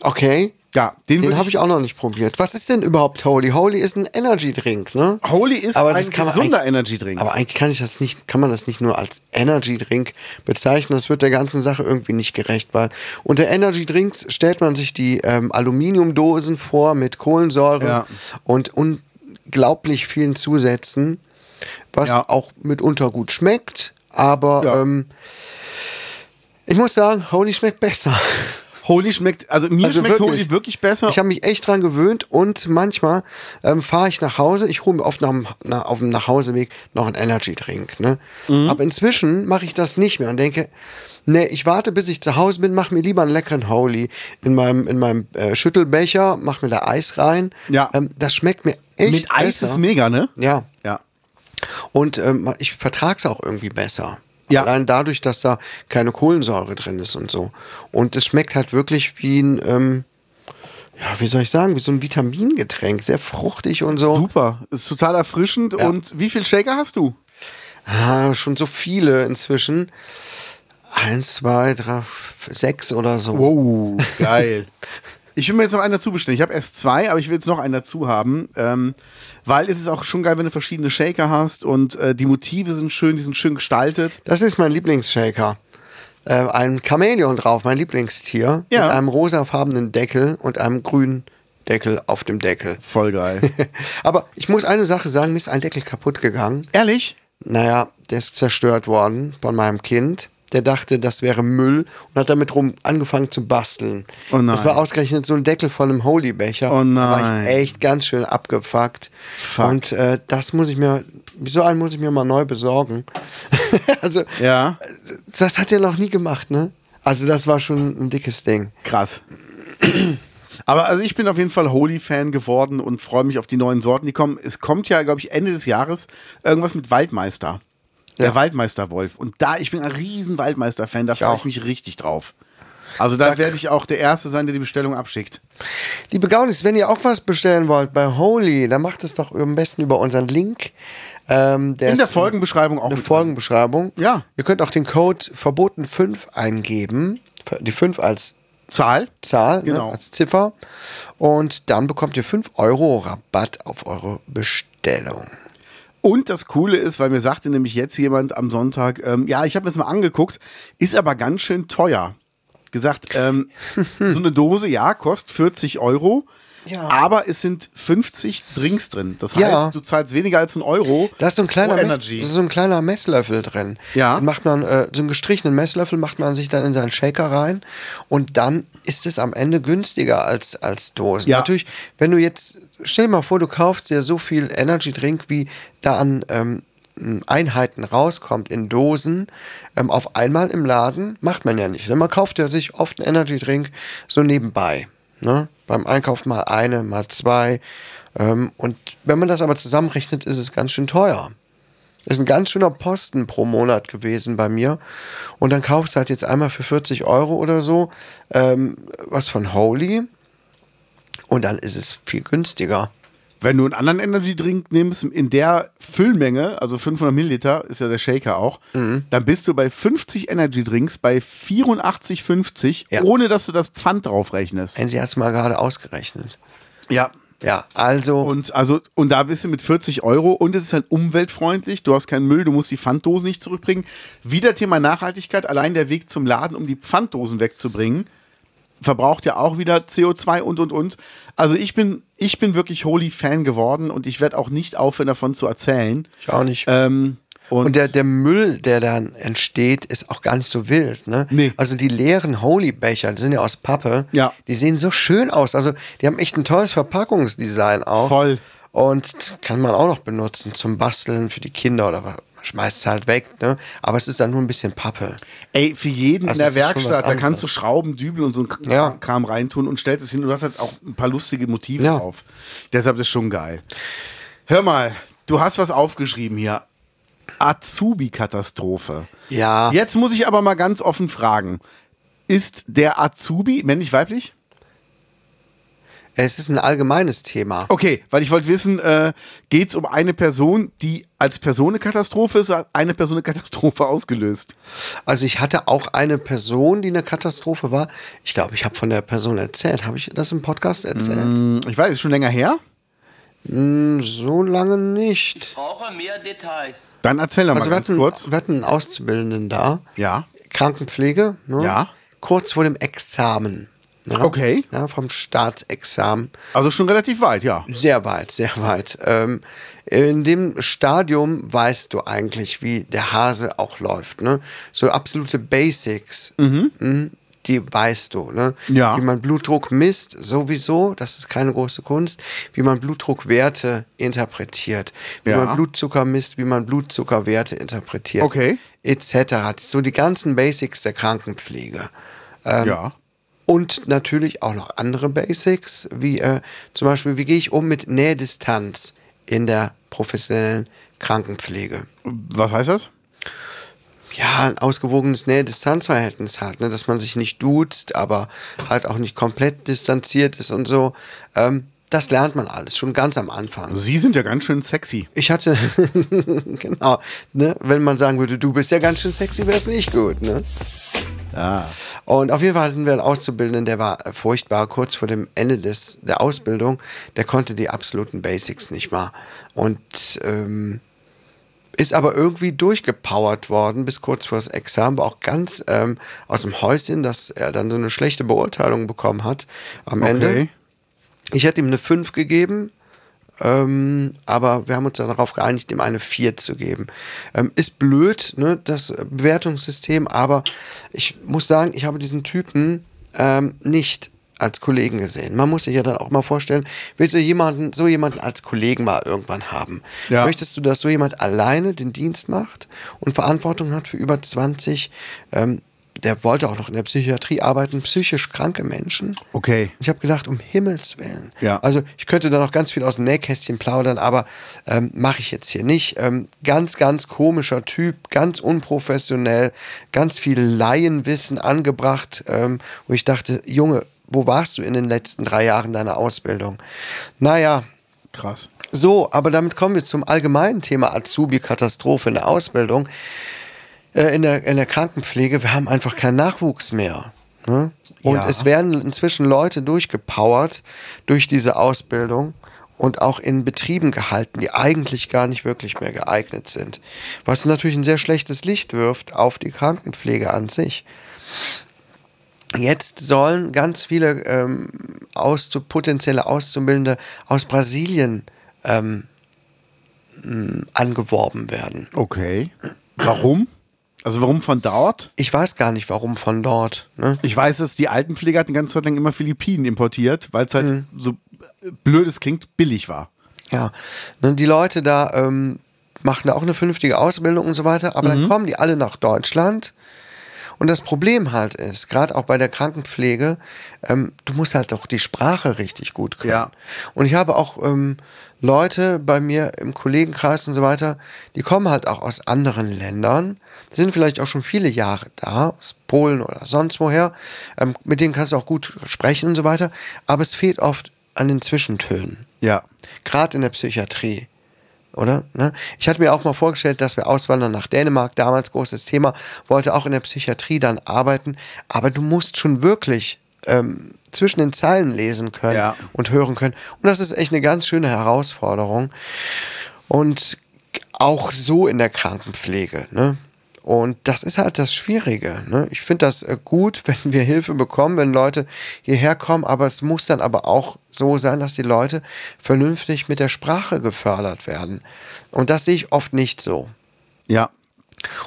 S1: Okay.
S2: Ja, den,
S1: Den habe ich auch noch nicht probiert. Was ist denn überhaupt Holy? Holy ist ein Energy Drink, ne?
S2: Holy ist
S1: Aber
S2: ein gesunder Energy Drink.
S1: Aber eigentlich kann ich das nicht, kann man das nicht nur als Energy Drink bezeichnen. Das wird der ganzen Sache irgendwie nicht gerecht, weil unter Energy Drinks stellt man sich die ähm, Aluminiumdosen vor mit Kohlensäure
S2: Ja.
S1: und unglaublich vielen Zusätzen, was
S2: Ja.
S1: auch mitunter gut schmeckt, Aber
S2: Ja.
S1: ähm, ich muss sagen, Holy schmeckt besser.
S2: Holy schmeckt, also mir
S1: Also
S2: schmeckt
S1: wirklich.
S2: Holy wirklich besser.
S1: Ich habe mich echt dran gewöhnt und manchmal ähm, fahre ich nach Hause. Ich hole mir oft nach, na, auf dem Nachhauseweg noch einen Energy-Drink. Ne?
S2: Mhm.
S1: Aber inzwischen mache ich das nicht mehr und denke, nee, ich warte, bis ich zu Hause bin, mache mir lieber einen leckeren Holy in meinem, in meinem äh, Schüttelbecher, mache mir da Eis rein.
S2: Ja.
S1: Ähm, das schmeckt mir echt
S2: Mit Eis
S1: besser.
S2: ist mega, ne?
S1: Ja.
S2: Ja.
S1: Und ähm, ich vertrage es auch irgendwie besser.
S2: Ja.
S1: Allein dadurch, dass da keine Kohlensäure drin ist und so. Und es schmeckt halt wirklich wie ein, ähm, ja, wie soll ich sagen, wie so ein Vitamingetränk. Sehr fruchtig und so.
S2: Super. Ist total erfrischend.
S1: Ja.
S2: Und wie viel Shaker hast du?
S1: Ah, schon so viele inzwischen. Eins, zwei, drei, sechs oder so.
S2: Wow, geil. Ich will mir jetzt noch einen dazu bestellen. Ich habe erst zwei, aber ich will jetzt noch einen dazu haben. Ähm, weil es ist auch schon geil, wenn du verschiedene Shaker hast und äh, die Motive sind schön, die sind schön gestaltet.
S1: Das ist mein Lieblingsshaker. Äh, ein Chamäleon drauf, mein Lieblingstier.
S2: Ja.
S1: Mit einem rosafarbenen Deckel und einem grünen Deckel auf dem Deckel.
S2: Voll geil.
S1: Aber ich muss eine Sache sagen, mir ist ein Deckel kaputt gegangen.
S2: Ehrlich?
S1: Naja, der ist zerstört worden von meinem Kind. Der dachte, das wäre Müll und hat damit rum angefangen zu basteln.
S2: Oh nein.
S1: Das war ausgerechnet so ein Deckel von einem Holy-Becher.
S2: Oh
S1: Da war
S2: nein.
S1: ich echt ganz schön abgefuckt.
S2: Fuck.
S1: Und äh, das muss ich mir, so einen muss ich mir mal neu besorgen. also,
S2: Ja.
S1: das hat er noch nie gemacht, ne? Also, das war schon ein dickes Ding.
S2: Krass. Aber also ich bin auf jeden Fall Holy-Fan geworden und freue mich auf die neuen Sorten, die kommen. Es kommt ja, glaube ich, Ende des Jahres irgendwas mit Waldmeister. Der
S1: Ja.
S2: Waldmeister-Wolf. Und da, ich bin ein riesen Waldmeister-Fan, da freue ich mich richtig drauf. Also da werde ich auch der Erste sein, der die Bestellung abschickt.
S1: Liebe Gaunis, wenn ihr auch was bestellen wollt bei Holy, dann macht es doch am besten über unseren Link. Ähm, der
S2: In der Folgenbeschreibung auch mit drin.
S1: Folgenbeschreibung.
S2: Ja.
S1: Ihr könnt auch den Code verboten5 eingeben. Die 5 als
S2: Zahl?
S1: Zahl,
S2: Genau.
S1: ne, als Ziffer. Und dann bekommt ihr 5 Euro Rabatt auf eure Bestellung.
S2: Und das Coole ist, weil mir sagte nämlich jetzt jemand am Sonntag, ähm, ja, ich habe mir das mal angeguckt, ist aber ganz schön teuer. Gesagt, ähm, so eine Dose, ja, kostet 40 Euro.
S1: Ja.
S2: Aber es sind 50 Drinks drin. Das heißt,
S1: Ja.
S2: du zahlst weniger als einen Euro.
S1: Da ist so ein kleiner, Mess,
S2: Energy.
S1: da ist so ein kleiner Messlöffel drin.
S2: Ja.
S1: Den macht man, äh, so einen gestrichenen Messlöffel macht man sich dann in seinen Shaker rein und dann ist es am Ende günstiger als, als Dosen.
S2: Ja.
S1: Natürlich, wenn du jetzt, stell dir mal vor, du kaufst dir so viel Energy Drink, wie da an ähm, Einheiten rauskommt in Dosen, ähm, auf einmal im Laden, macht man ja nicht. Man kauft ja sich oft einen Energy Drink so nebenbei. Ne? Beim Einkauf mal eine, mal zwei. Ähm, und wenn man das aber zusammenrechnet, ist es ganz schön teuer. Ist ein ganz schöner Posten pro Monat gewesen bei mir. Und dann kaufst du halt jetzt einmal für 40 Euro oder so ähm, was von Holy. Und dann ist es viel günstiger.
S2: Wenn du einen anderen Energy Drink nimmst, in der Füllmenge, also 500 Milliliter, ist ja der Shaker auch,
S1: Mhm.
S2: dann bist du bei 50 Energy Drinks bei 84,50,
S1: Ja.
S2: ohne dass du das Pfand drauf rechnest.
S1: Sie hat es mal gerade ausgerechnet.
S2: Ja.
S1: Ja, also.
S2: Und also, und da bist du mit 40 Euro und es ist halt umweltfreundlich. Du hast keinen Müll, du musst die Pfanddosen nicht zurückbringen. Wieder Thema Nachhaltigkeit. Allein der Weg zum Laden, um die Pfanddosen wegzubringen, verbraucht ja auch wieder CO2 und und und. Also ich bin, ich bin wirklich Holy Fan geworden und ich werde auch nicht aufhören, davon zu erzählen.
S1: ich auch nicht.
S2: Ähm, und,
S1: Und der, der Müll, der dann entsteht, ist auch gar nicht so wild. Ne?
S2: Nee.
S1: Also die leeren Holy-Becher, die sind ja aus Pappe,
S2: Ja.
S1: die sehen so schön aus. Also die haben echt ein tolles Verpackungsdesign auch.
S2: Voll.
S1: Und kann man auch noch benutzen zum Basteln für die Kinder oder was. Schmeißt es halt weg, ne? Aber es ist dann nur ein bisschen Pappe.
S2: Ey, für jeden
S1: Also
S2: in der Werkstatt, da kannst du Schrauben, Dübel und so ein Kram
S1: Ja.
S2: Kram reintun und stellst es hin und du hast halt auch ein paar lustige Motive
S1: Ja.
S2: drauf. Deshalb ist es schon geil. Hör mal, du hast was aufgeschrieben hier. Azubi-Katastrophe.
S1: Ja.
S2: Jetzt muss ich aber mal ganz offen fragen. Ist der Azubi männlich, weiblich?
S1: Es ist ein allgemeines Thema.
S2: Okay, weil ich wollte wissen, äh, geht es um eine Person, die als Person eine Katastrophe ist, eine Person eine Katastrophe ausgelöst?
S1: Also ich hatte auch eine Person, die eine Katastrophe war. Ich glaube, ich habe von der Person erzählt. Habe ich das im Podcast erzählt?
S2: Hm, Ich weiß, ist schon länger her.
S1: Hm, So lange nicht.
S5: Brauche mehr Details.
S2: Dann erzähl doch
S1: Also
S2: mal
S1: wir
S2: ganz
S1: hatten,
S2: kurz.
S1: wir hatten einen Auszubildenden da.
S2: Ja.
S1: Krankenpflege. Ne?
S2: Ja.
S1: Kurz vor dem Examen. Ja?
S2: Okay.
S1: Ja, vom Staatsexamen.
S2: Also schon relativ weit, ja.
S1: Sehr weit, sehr weit. Ähm, in dem Stadium weißt du eigentlich, wie der Hase auch läuft. Ne? So absolute Basics, mhm, die weißt du. Ne?
S2: Ja.
S1: Wie man Blutdruck misst, sowieso, das ist keine große Kunst. Wie man Blutdruckwerte interpretiert. Wie
S2: Ja.
S1: man Blutzucker misst, wie man Blutzuckerwerte interpretiert.
S2: Okay.
S1: Etc. So die ganzen Basics der Krankenpflege. Ähm,
S2: ja.
S1: Und natürlich auch noch andere Basics, wie äh, zum Beispiel, wie gehe ich um mit Nähdistanz in der professionellen Krankenpflege.
S2: Was heißt das?
S1: Ja, ein ausgewogenes Nähe-Distanz-Verhältnis hat, ne? dass man sich nicht duzt, aber halt auch nicht komplett distanziert ist und so. Ähm, das lernt man alles schon ganz am Anfang.
S2: Sie sind ja ganz schön sexy.
S1: Ich hatte, genau, ne? wenn man sagen würde, du bist ja ganz schön sexy, wäre es nicht gut. Ne?
S2: Ah.
S1: Und auf jeden Fall hatten wir einen Auszubildenden, der war furchtbar kurz vor dem Ende des, der Ausbildung. Der konnte die absoluten Basics nicht mal. Und ähm, ist aber irgendwie durchgepowert worden bis kurz vor das Examen, war auch ganz ähm, aus dem Häuschen, dass er dann so eine schlechte Beurteilung bekommen hat am Ende.
S2: Okay.
S1: Ich hätte ihm eine 5 gegeben, ähm, aber wir haben uns dann darauf geeinigt, ihm eine 4 zu geben. Ähm, ist blöd, ne, das Bewertungssystem, aber ich muss sagen, ich habe diesen Typen ähm, nicht als Kollegen gesehen. Man muss sich ja dann auch mal vorstellen, willst du jemanden, so jemanden als Kollegen mal irgendwann haben?
S2: Ja.
S1: Möchtest du, dass so jemand alleine den Dienst macht und Verantwortung hat für über 20, ähm, der wollte auch noch in der Psychiatrie arbeiten, psychisch kranke Menschen?
S2: Okay.
S1: Ich habe gedacht, um Himmels Willen.
S2: Ja.
S1: Also ich könnte da noch ganz viel aus dem Nähkästchen plaudern, aber ähm, mache ich jetzt hier nicht. Ähm, ganz, ganz komischer Typ, ganz unprofessionell, ganz viel Laienwissen angebracht, ähm, wo ich dachte, Junge, wo warst du in den letzten drei Jahren deiner Ausbildung? Naja,
S2: Krass.
S1: so, aber damit kommen wir zum allgemeinen Thema Azubi-Katastrophe in der Ausbildung. Äh, in, der, in der Krankenpflege, wir haben einfach keinen Nachwuchs mehr. Ne? Und
S2: Ja.
S1: es werden inzwischen Leute durchgepowert durch diese Ausbildung und auch in Betrieben gehalten, die eigentlich gar nicht wirklich mehr geeignet sind. Was natürlich ein sehr schlechtes Licht wirft auf die Krankenpflege an sich. Jetzt sollen ganz viele ähm, auszu potenzielle Auszubildende aus Brasilien ähm, angeworben werden.
S2: Okay. Warum? Also warum von dort?
S1: Ich weiß gar nicht, warum von dort. Ne?
S2: Ich weiß, dass die Altenpflege hat eine ganze Zeit lang immer Philippinen importiert, weil es halt so blöd es klingt, billig war.
S1: Ja, ne, die Leute da ähm, machen da auch eine vernünftige Ausbildung und so weiter, aber dann kommen die alle nach Deutschland. Und das Problem halt ist, gerade auch bei der Krankenpflege, ähm, du musst halt auch die Sprache richtig gut können.
S2: Ja.
S1: Und ich habe auch ähm, Leute bei mir im Kollegenkreis und so weiter, die kommen halt auch aus anderen Ländern, sind vielleicht auch schon viele Jahre da, aus Polen oder sonst woher. Ähm, mit denen kannst du auch gut sprechen und so weiter. Aber es fehlt oft an den Zwischentönen.
S2: Ja.
S1: Gerade in der Psychiatrie. Oder? Ne? Ich hatte mir auch mal vorgestellt, dass wir auswandern nach Dänemark, damals großes Thema, wollte auch in der Psychiatrie dann arbeiten, aber du musst schon wirklich ähm, zwischen den Zeilen lesen können
S2: Ja.
S1: und hören können. Und das ist echt eine ganz schöne Herausforderung. Und auch so in der Krankenpflege. Ne? Und das ist halt das Schwierige. Ne? Ich finde das äh, gut, wenn wir Hilfe bekommen, wenn Leute hierher kommen, aber es muss dann aber auch so sein, dass die Leute vernünftig mit der Sprache gefördert werden. Und das sehe ich oft nicht so.
S2: Ja.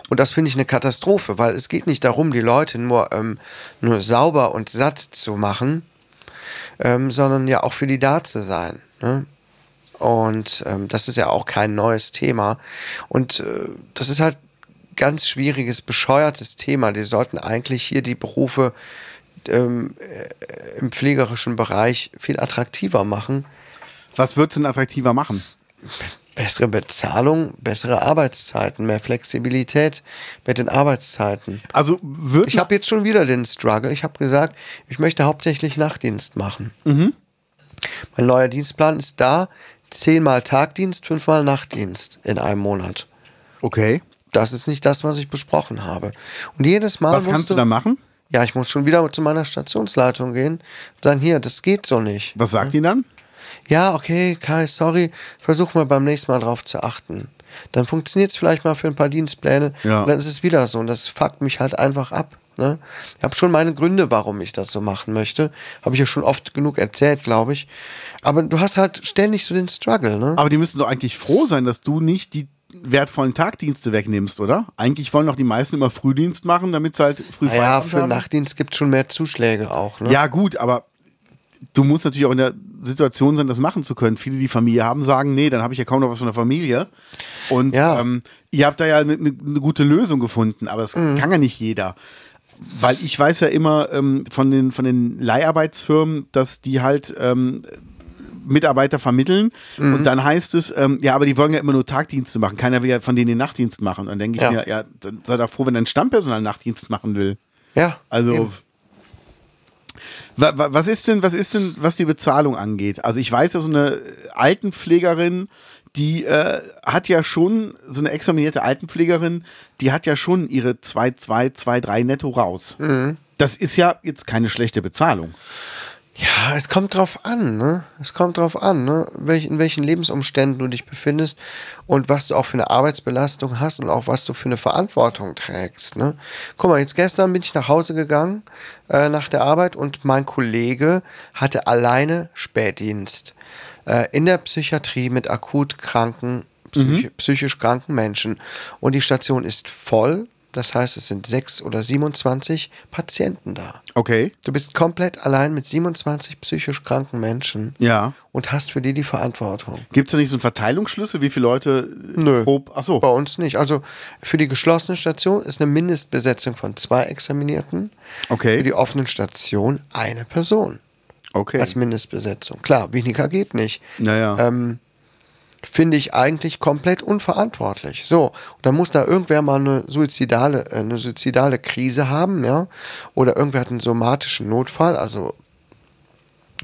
S1: Und das finde ich eine Katastrophe, weil es geht nicht darum, die Leute nur, ähm, nur sauber und satt zu machen, ähm, sondern ja auch für die da zu sein. Ne? Und ähm, das ist ja auch kein neues Thema. Und äh, das ist halt ganz schwieriges, bescheuertes Thema. Die sollten eigentlich hier die Berufe ähm, äh, im pflegerischen Bereich viel attraktiver machen.
S2: Was wird es denn attraktiver machen?
S1: Bessere Bezahlung, bessere Arbeitszeiten, mehr Flexibilität mit den Arbeitszeiten.
S2: Also wird
S1: Ich habe jetzt schon wieder den Struggle. Ich habe gesagt, ich möchte hauptsächlich Nachtdienst machen.
S2: Mhm.
S1: Mein neuer Dienstplan ist da: zehnmal Tagdienst, fünfmal Nachtdienst in einem Monat.
S2: okay.
S1: Das ist nicht das, was ich besprochen habe. Und jedes Mal
S2: Was
S1: musst
S2: kannst du da machen?
S1: Ja, ich muss schon wieder zu meiner Stationsleitung gehen und sagen: Hier, das geht so nicht.
S2: Was sagt die dann?
S1: Ja, okay, Kai, sorry, versuchen wir beim nächsten Mal drauf zu achten. Dann funktioniert es vielleicht mal für ein paar Dienstpläne
S2: Ja.
S1: und dann ist es wieder so und das fuckt mich halt einfach ab. Ne? Ich habe schon meine Gründe, warum ich das so machen möchte. Habe ich ja schon oft genug erzählt, glaube ich. Aber du hast halt ständig so den Struggle. Ne?
S2: Aber die müssen doch eigentlich froh sein, dass du nicht die wertvollen Tagdienste wegnimmst, oder? Eigentlich wollen doch die meisten immer Frühdienst machen, damit sie halt früh
S1: ja,
S2: Feierabend
S1: für
S2: haben.
S1: Nachtdienst gibt es schon mehr Zuschläge auch. Ne?
S2: Ja, gut, aber du musst natürlich auch in der Situation sein, das machen zu können. Viele, die Familie haben, sagen, nee, dann habe ich ja kaum noch was von der Familie. Und
S1: Ja.
S2: ähm, ihr habt da ja eine ne, ne gute Lösung gefunden, aber das
S1: Mhm.
S2: kann ja nicht jeder. Weil ich weiß ja immer ähm, von, den, von den Leiharbeitsfirmen, dass die halt ähm, Mitarbeiter vermitteln
S1: Mhm.
S2: und dann heißt es, ähm, ja, aber die wollen ja immer nur Tagdienste machen. Keiner will ja von denen den Nachtdienst machen. Und dann denke ich
S1: Ja.
S2: mir, ja, dann sei doch froh, wenn dein Stammpersonal Nachtdienst machen will.
S1: ja
S2: Also,
S1: eben.
S2: wa- wa- was ist denn, was ist denn, was die Bezahlung angeht? Also ich weiß ja, so eine Altenpflegerin, die äh, hat ja schon, so eine examinierte Altenpflegerin, die hat ja schon ihre 2, 2, 2, 3 netto raus.
S1: Mhm.
S2: Das ist ja jetzt keine schlechte Bezahlung.
S1: Ja, es kommt drauf an, ne? Es kommt drauf an, ne? In welchen Lebensumständen du dich befindest und was du auch für eine Arbeitsbelastung hast und auch was du für eine Verantwortung trägst, ne? Guck mal, jetzt gestern bin ich nach Hause gegangen äh, nach der Arbeit und mein Kollege hatte alleine Spätdienst äh, in der Psychiatrie mit akut kranken, psychi psychisch kranken Menschen und die Station ist voll. Das heißt, es sind sechs oder 27 Patienten da.
S2: Okay.
S1: Du bist komplett allein mit 27 psychisch kranken Menschen
S2: Ja.
S1: und hast für die die Verantwortung.
S2: Gibt es da nicht so einen Verteilungsschlüssel, wie viele Leute äh,
S1: Nö.
S2: grob? Ach so.
S1: Bei uns nicht. Also für die geschlossene Station ist eine Mindestbesetzung von zwei Examinierten.
S2: Okay.
S1: Für die offenen Station eine Person
S2: Okay.
S1: als Mindestbesetzung. Klar, weniger geht nicht.
S2: Naja.
S1: Ähm, Finde ich eigentlich komplett unverantwortlich. So, dann muss da irgendwer mal eine suizidale, äh, eine suizidale Krise haben, ja. Oder irgendwer hat einen somatischen Notfall, also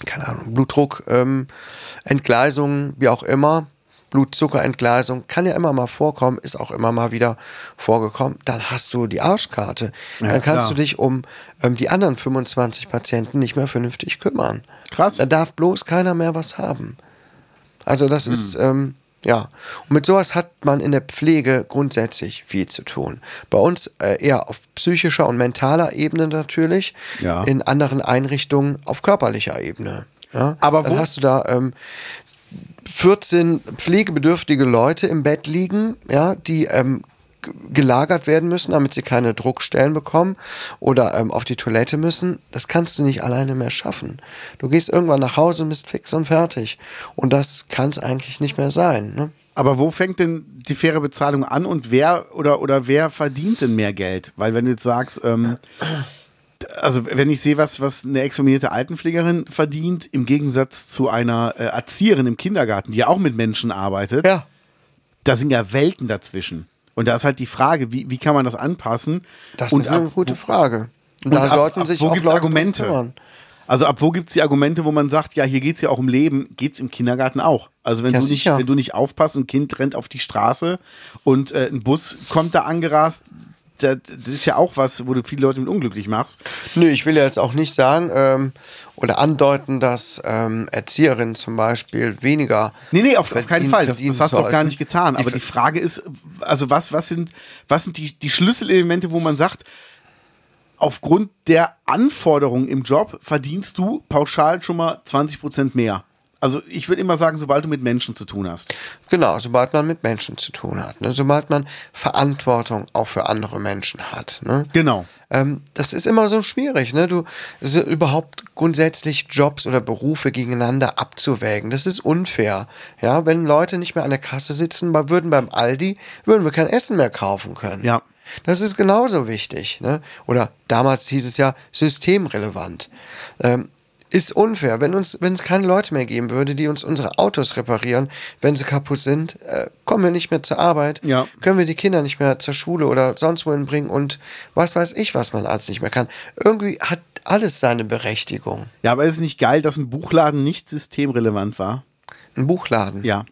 S1: keine Ahnung, Blutdruck, ähm, Entgleisung, wie auch immer, Blutzuckerentgleisung, kann ja immer mal vorkommen, ist auch immer mal wieder vorgekommen, dann hast du die Arschkarte.
S2: Ja,
S1: dann kannst
S2: klar.
S1: du dich um ähm, die anderen 25 Patienten nicht mehr vernünftig kümmern.
S2: Krass.
S1: Da darf bloß keiner mehr was haben. Also das
S2: Hm.
S1: ist, ähm, ja. Und mit sowas hat man in der Pflege grundsätzlich viel zu tun. Bei uns äh, eher auf psychischer und mentaler Ebene natürlich.
S2: Ja.
S1: In anderen Einrichtungen auf körperlicher Ebene. Ja?
S2: Aber
S1: Dann
S2: wo-
S1: hast du da ähm, 14 pflegebedürftige Leute im Bett liegen, ja, die ähm, gelagert werden müssen, damit sie keine Druckstellen bekommen oder ähm, auf die Toilette müssen. Das kannst du nicht alleine mehr schaffen. Du gehst irgendwann nach Hause und bist fix und fertig. Und das kann es eigentlich nicht mehr sein. Ne?
S2: Aber wo fängt denn die faire Bezahlung an und wer oder, oder wer verdient denn mehr Geld? Weil wenn du jetzt sagst, ähm, also wenn ich sehe, was, was eine examinierte Altenpflegerin verdient, im Gegensatz zu einer äh, Erzieherin im Kindergarten, die ja auch mit Menschen arbeitet,
S1: Ja.
S2: da sind ja Welten dazwischen. Und da ist halt die Frage, wie, wie kann man das anpassen?
S1: Das
S2: und
S1: ist eine
S2: ab
S1: gute Frage. Und, da
S2: ab-
S1: sollten
S2: ab
S1: sich
S2: wo
S1: auch
S2: gibt's
S1: Leute
S2: Argumente?
S1: kümmern.
S2: Also ab wo gibt es die Argumente, wo man sagt, ja, hier geht es ja auch um Leben, geht es im Kindergarten auch. Also wenn,
S1: Ja,
S2: du nicht,
S1: sicher.
S2: wenn du nicht aufpasst und ein Kind rennt auf die Straße und äh, ein Bus kommt da angerast, das ist ja auch was, wo du viele Leute mit unglücklich machst.
S1: Nö, ich will ja jetzt auch nicht sagen ähm, oder andeuten, dass ähm, Erzieherinnen zum Beispiel weniger.
S2: Nee, nee, auf, auf keinen Fall. Das, das hast du auch gar nicht getan. Aber
S1: Die-
S2: die Frage ist, also was, was sind, was sind die, die Schlüsselelemente, wo man sagt, aufgrund der Anforderungen im Job verdienst du pauschal schon mal 20 Prozent mehr. Also ich würde immer sagen, sobald du mit Menschen zu tun hast.
S1: Genau, sobald man mit Menschen zu tun hat. Ne? Sobald man Verantwortung auch für andere Menschen hat. Ne?
S2: Genau.
S1: Ähm, das ist immer so schwierig, ne? Du überhaupt grundsätzlich Jobs oder Berufe gegeneinander abzuwägen. Das ist unfair. Ja, wenn Leute nicht mehr an der Kasse sitzen, würden beim Aldi, würden wir kein Essen mehr kaufen können.
S2: Ja.
S1: Das ist genauso wichtig. Ne? Oder damals hieß es ja systemrelevant. Ähm, ist unfair. Wenn uns, wenn es keine Leute mehr geben würde, die uns unsere Autos reparieren, wenn sie kaputt sind, äh, kommen wir nicht mehr zur Arbeit,
S2: Ja.
S1: können wir die Kinder nicht mehr zur Schule oder sonst wohin bringen und was weiß ich, was man alles nicht mehr kann. Irgendwie hat alles seine Berechtigung.
S2: Ja, aber ist es nicht geil, dass ein Buchladen nicht systemrelevant war?
S1: Ein Buchladen.
S2: Ja.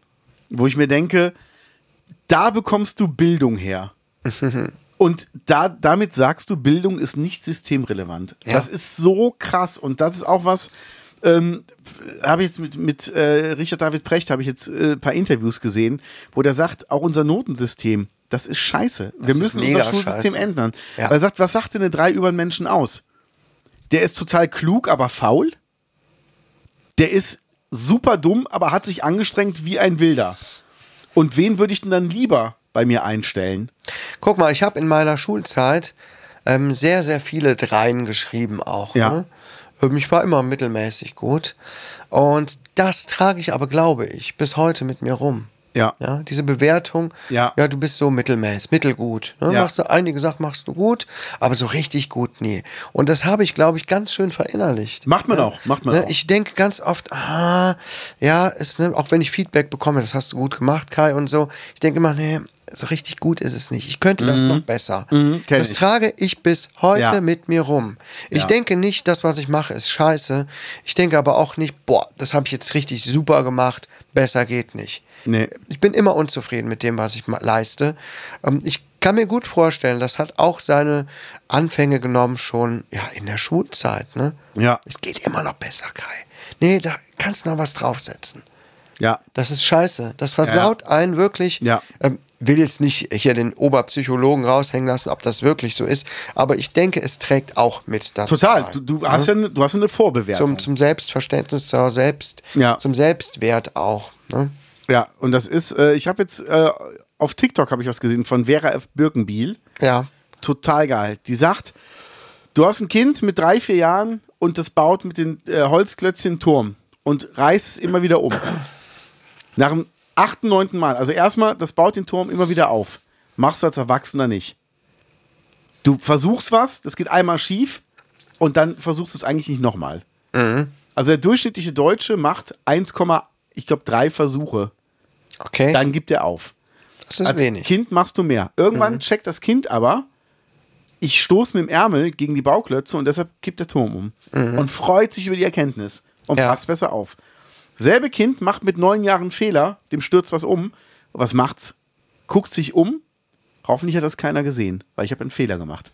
S2: Wo ich mir denke, da bekommst du Bildung her. Und da, damit sagst du, Bildung ist nicht systemrelevant.
S1: Ja.
S2: Das ist so krass. Und das ist auch was, ähm, habe ich jetzt mit, mit äh, Richard David Precht, habe ich jetzt äh, ein paar Interviews gesehen, wo der sagt, auch unser Notensystem das ist scheiße. Wir
S1: ist
S2: müssen unser Schulsystem
S1: scheiße.
S2: ändern.
S1: Ja.
S2: Weil er sagt, was sagt denn eine 3 über einen Menschen aus? Der ist total klug, aber faul. Der ist super dumm, aber hat sich angestrengt wie ein Wilder. Und wen würde ich denn dann lieber bei mir einstellen?
S1: Guck mal, ich habe in meiner Schulzeit ähm, sehr, sehr viele Dreien geschrieben auch.
S2: Ja.
S1: Ne? Ähm, Ich war immer mittelmäßig gut. Und das trage ich aber, glaube ich, bis heute mit mir rum.
S2: Ja.
S1: Ja, diese Bewertung,
S2: Ja.
S1: ja, du bist so mittelmäßig, mittelgut. Ne?
S2: Ja.
S1: Machst du, einige Sachen machst du gut, aber so richtig gut nie. Und das habe ich, glaube ich, ganz schön verinnerlicht.
S2: Macht man
S1: ja?
S2: auch, macht man
S1: ne?
S2: auch.
S1: Ich denke ganz oft, ah, ja, ist, ne, auch wenn ich Feedback bekomme, das hast du gut gemacht, Kai, und so, ich denke immer, nee, so richtig gut ist es nicht. Ich könnte das noch besser.
S2: Mhm,
S1: das
S2: ich.
S1: trage ich bis heute
S2: Ja.
S1: mit mir rum. Ich
S2: Ja.
S1: denke nicht, das, was ich mache, ist scheiße. Ich denke aber auch nicht, boah, das habe ich jetzt richtig super gemacht, besser geht nicht.
S2: Nee.
S1: Ich bin immer unzufrieden mit dem, was ich leiste. Ähm, ich kann mir gut vorstellen, das hat auch seine Anfänge genommen schon ja, in der Schulzeit. Ne?
S2: Ja.
S1: Es geht immer noch besser, Kai. Nee, da kannst du noch was draufsetzen.
S2: Ja.
S1: Das ist scheiße. Das versaut einen wirklich.
S2: Ja.
S1: Ähm, will jetzt nicht hier den Oberpsychologen raushängen lassen, ob das wirklich so ist, aber ich denke, es trägt auch mit dazu.
S2: Total. Du, du, hast ja eine, du hast ja eine Vorbewertung.
S1: zum, zum Selbstverständnis, zur Selbst,
S2: Ja.
S1: zum Selbstwert auch. Ne?
S2: ja, und das ist, äh, ich habe jetzt äh, auf TikTok habe ich was gesehen von Vera F. Birkenbiel.
S1: Ja.
S2: total geil. Die sagt, du hast ein Kind mit drei, vier Jahren und das baut mit den äh, Holzklötzchen Turm und reißt es immer wieder um. Nach dem achten, neunten Mal. Also erstmal, das baut den Turm immer wieder auf. Machst du als Erwachsener nicht. Du versuchst was, das geht einmal schief und dann versuchst du es eigentlich nicht nochmal. Also der durchschnittliche Deutsche macht 1, ich glaube, drei Versuche.
S1: Okay.
S2: Dann gibt er auf.
S1: das ist
S2: Als
S1: wenig.
S2: Kind machst du mehr. Irgendwann checkt das Kind aber, ich stoße mit dem Ärmel gegen die Bauklötze und deshalb kippt der Turm um. Und freut sich über die Erkenntnis und
S1: Ja.
S2: passt besser auf. Selbe Kind macht mit neun Jahren Fehler, dem stürzt was um. Was macht's? Guckt sich um. Hoffentlich hat das keiner gesehen, weil ich habe einen Fehler gemacht.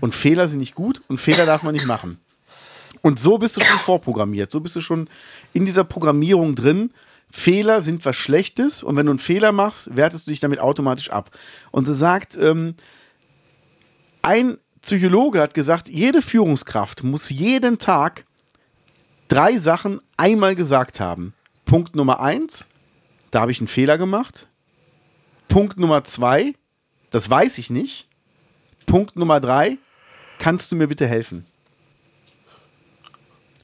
S2: Und Fehler sind nicht gut und Fehler darf man nicht machen. Und so bist du schon vorprogrammiert. So bist du schon in dieser Programmierung drin. Fehler sind was Schlechtes und wenn du einen Fehler machst, wertest du dich damit automatisch ab. Und sie sagt, ähm, ein Psychologe hat gesagt, jede Führungskraft muss jeden Tag drei Sachen einmal gesagt haben. Punkt Nummer eins, da habe ich einen Fehler gemacht. Punkt Nummer zwei, das weiß ich nicht. Punkt Nummer drei, kannst du mir bitte helfen?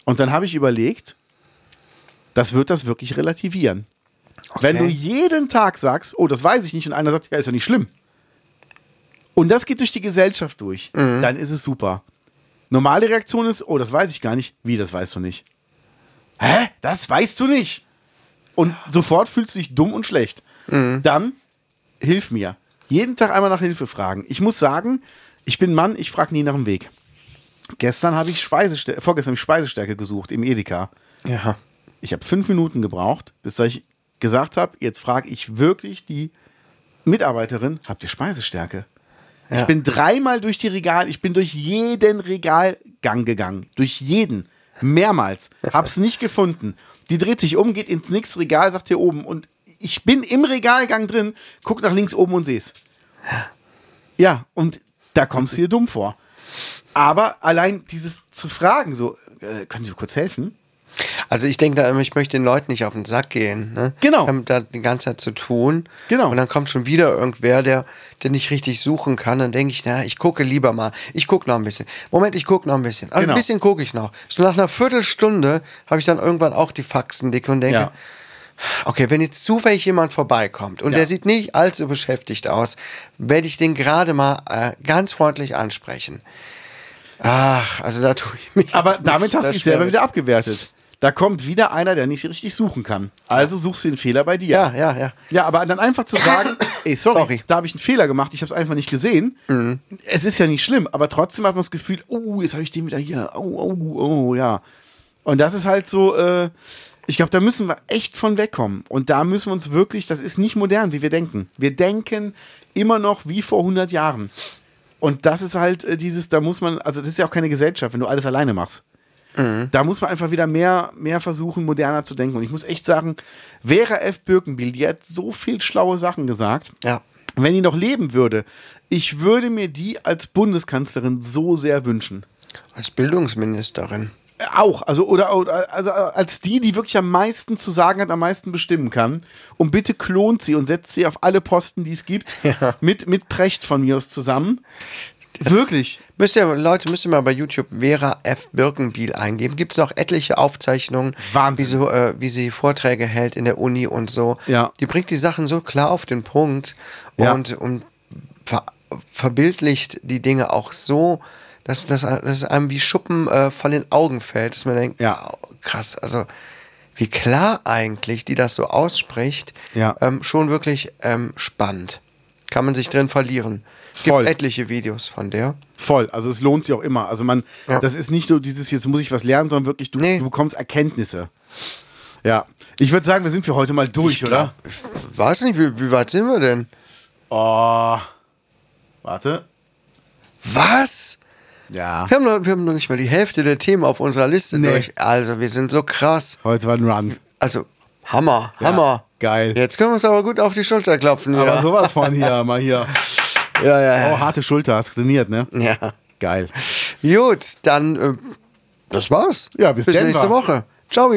S2: Und dann habe ich überlegt, das wird das wirklich relativieren. Wenn du jeden Tag sagst, oh, das weiß ich nicht, und einer sagt, ja, ist ja nicht schlimm. Und das geht durch die Gesellschaft durch, dann ist es super. Normale Reaktion ist, oh, das weiß ich gar nicht. Wie, das weißt du nicht? Hä? Das weißt du nicht. Und sofort fühlst du dich dumm und schlecht. Dann hilf mir. Jeden Tag einmal nach Hilfe fragen. Ich muss sagen, ich bin Mann, ich frage nie nach dem Weg. Gestern habe ich Speisestärke, vorgestern habe ich Speisestärke gesucht im Edeka.
S1: Ja.
S2: Ich habe fünf Minuten gebraucht, bis ich gesagt habe, jetzt frage ich wirklich die Mitarbeiterin, habt ihr Speisestärke?
S1: Ja.
S2: Ich bin dreimal durch die Regal, ich bin durch jeden Regalgang gegangen. Durch jeden. Mehrmals. Hab's nicht gefunden. Die dreht sich um, geht ins nächste Regal, sagt hier oben. Und ich bin im Regalgang drin, guck nach links oben und seh's. Ja, und da kommst du dir dumm vor. Aber allein dieses zu fragen, so, äh, können Sie mir kurz helfen?
S1: Also ich denke da ich möchte den Leuten nicht auf den Sack gehen. Ne?
S2: Genau.
S1: Haben da die ganze Zeit zu tun.
S2: Genau.
S1: Und dann kommt schon wieder irgendwer, der, der nicht richtig suchen kann. Dann denke ich, na, ich gucke lieber mal. Ich gucke noch ein bisschen. Moment, ich gucke noch ein bisschen. Also
S2: Genau.
S1: Ein bisschen gucke ich noch. So nach einer Viertelstunde habe ich dann irgendwann auch die Faxen dick und denke,
S2: Ja.
S1: okay, wenn jetzt zufällig jemand vorbeikommt und
S2: Ja.
S1: der sieht nicht allzu beschäftigt aus, werde ich den gerade mal äh, ganz freundlich ansprechen. Ach, also da tue ich mich.
S2: Aber damit hast du dich selber wieder abgewertet. Da kommt wieder einer, der nicht richtig suchen kann. Also suchst du den Fehler bei dir.
S1: Ja, ja, ja.
S2: Ja, aber dann einfach zu sagen, ey, sorry,
S1: Sorry. Mhm.
S2: da habe ich einen Fehler gemacht, ich habe es einfach nicht gesehen. Es ist ja nicht schlimm, aber trotzdem hat man das Gefühl, oh, jetzt habe ich den wieder hier, oh, oh, oh, ja. Und das ist halt so, äh, ich glaube, da müssen wir echt von wegkommen. Und da müssen wir uns wirklich, das ist nicht modern, wie wir denken. Wir denken immer noch wie vor 100 Jahren. Und das ist halt äh, dieses, da muss man, also das ist ja auch keine Gesellschaft, wenn du alles alleine machst. Da muss man einfach wieder mehr, mehr versuchen, moderner zu denken. Und ich muss echt sagen, Vera F. Birkenbiel, die hat so viel schlaue Sachen gesagt.
S1: Ja.
S2: wenn die noch leben würde, ich würde mir die als Bundeskanzlerin so sehr wünschen.
S1: Als Bildungsministerin.
S2: Auch, also oder, oder also als die, die wirklich am meisten zu sagen hat, am meisten bestimmen kann. Und bitte klont sie und setzt sie auf alle Posten, die es gibt, mit, mit Precht von mir aus zusammen. Wirklich.
S1: Müsst ihr, Leute, müsst ihr mal bei YouTube Vera F. Birkenbiel eingeben. Gibt es auch etliche Aufzeichnungen. Wie, so, äh, wie sie Vorträge hält in der Uni und so.
S2: Ja.
S1: Die bringt die Sachen so klar auf den Punkt
S2: Ja.
S1: und, und ver verbildlicht die Dinge auch so, dass, dass, dass es einem wie Schuppen äh, von den Augen fällt, dass man denkt,
S2: Ja.
S1: oh, krass, also wie klar eigentlich die das so ausspricht,
S2: Ja.
S1: ähm, schon wirklich ähm, spannend. Kann man sich drin verlieren.
S2: Voll.
S1: Gibt etliche Videos von der.
S2: Voll. Also es lohnt sich auch immer. Also man,
S1: Ja.
S2: das ist nicht nur dieses, jetzt muss ich was lernen, sondern wirklich, du,
S1: Nee.
S2: du bekommst Erkenntnisse. Ja. Ich würde sagen, wir sind für heute mal durch, oder?
S1: Ich weiß nicht, wie, wie weit sind wir denn?
S2: Oh. Warte.
S1: Was?
S2: Ja.
S1: Wir haben, noch, wir haben noch nicht mal die Hälfte der Themen auf unserer Liste
S2: Nee.
S1: durch. Also, wir sind so krass.
S2: Heute war ein Run.
S1: Also, Hammer,
S2: Ja,
S1: Hammer.
S2: geil.
S1: Jetzt können wir uns aber gut auf die Schulter klopfen.
S2: Aber
S1: ja.
S2: sowas von hier, mal hier.
S1: ja, ja,
S2: Oh,
S1: ja.
S2: harte Schulter, hast trainiert, ne?
S1: ja.
S2: Geil.
S1: Gut, dann, äh, das war's.
S2: Ja, bis
S1: bis
S2: Denver.
S1: nächste Woche. Ciao.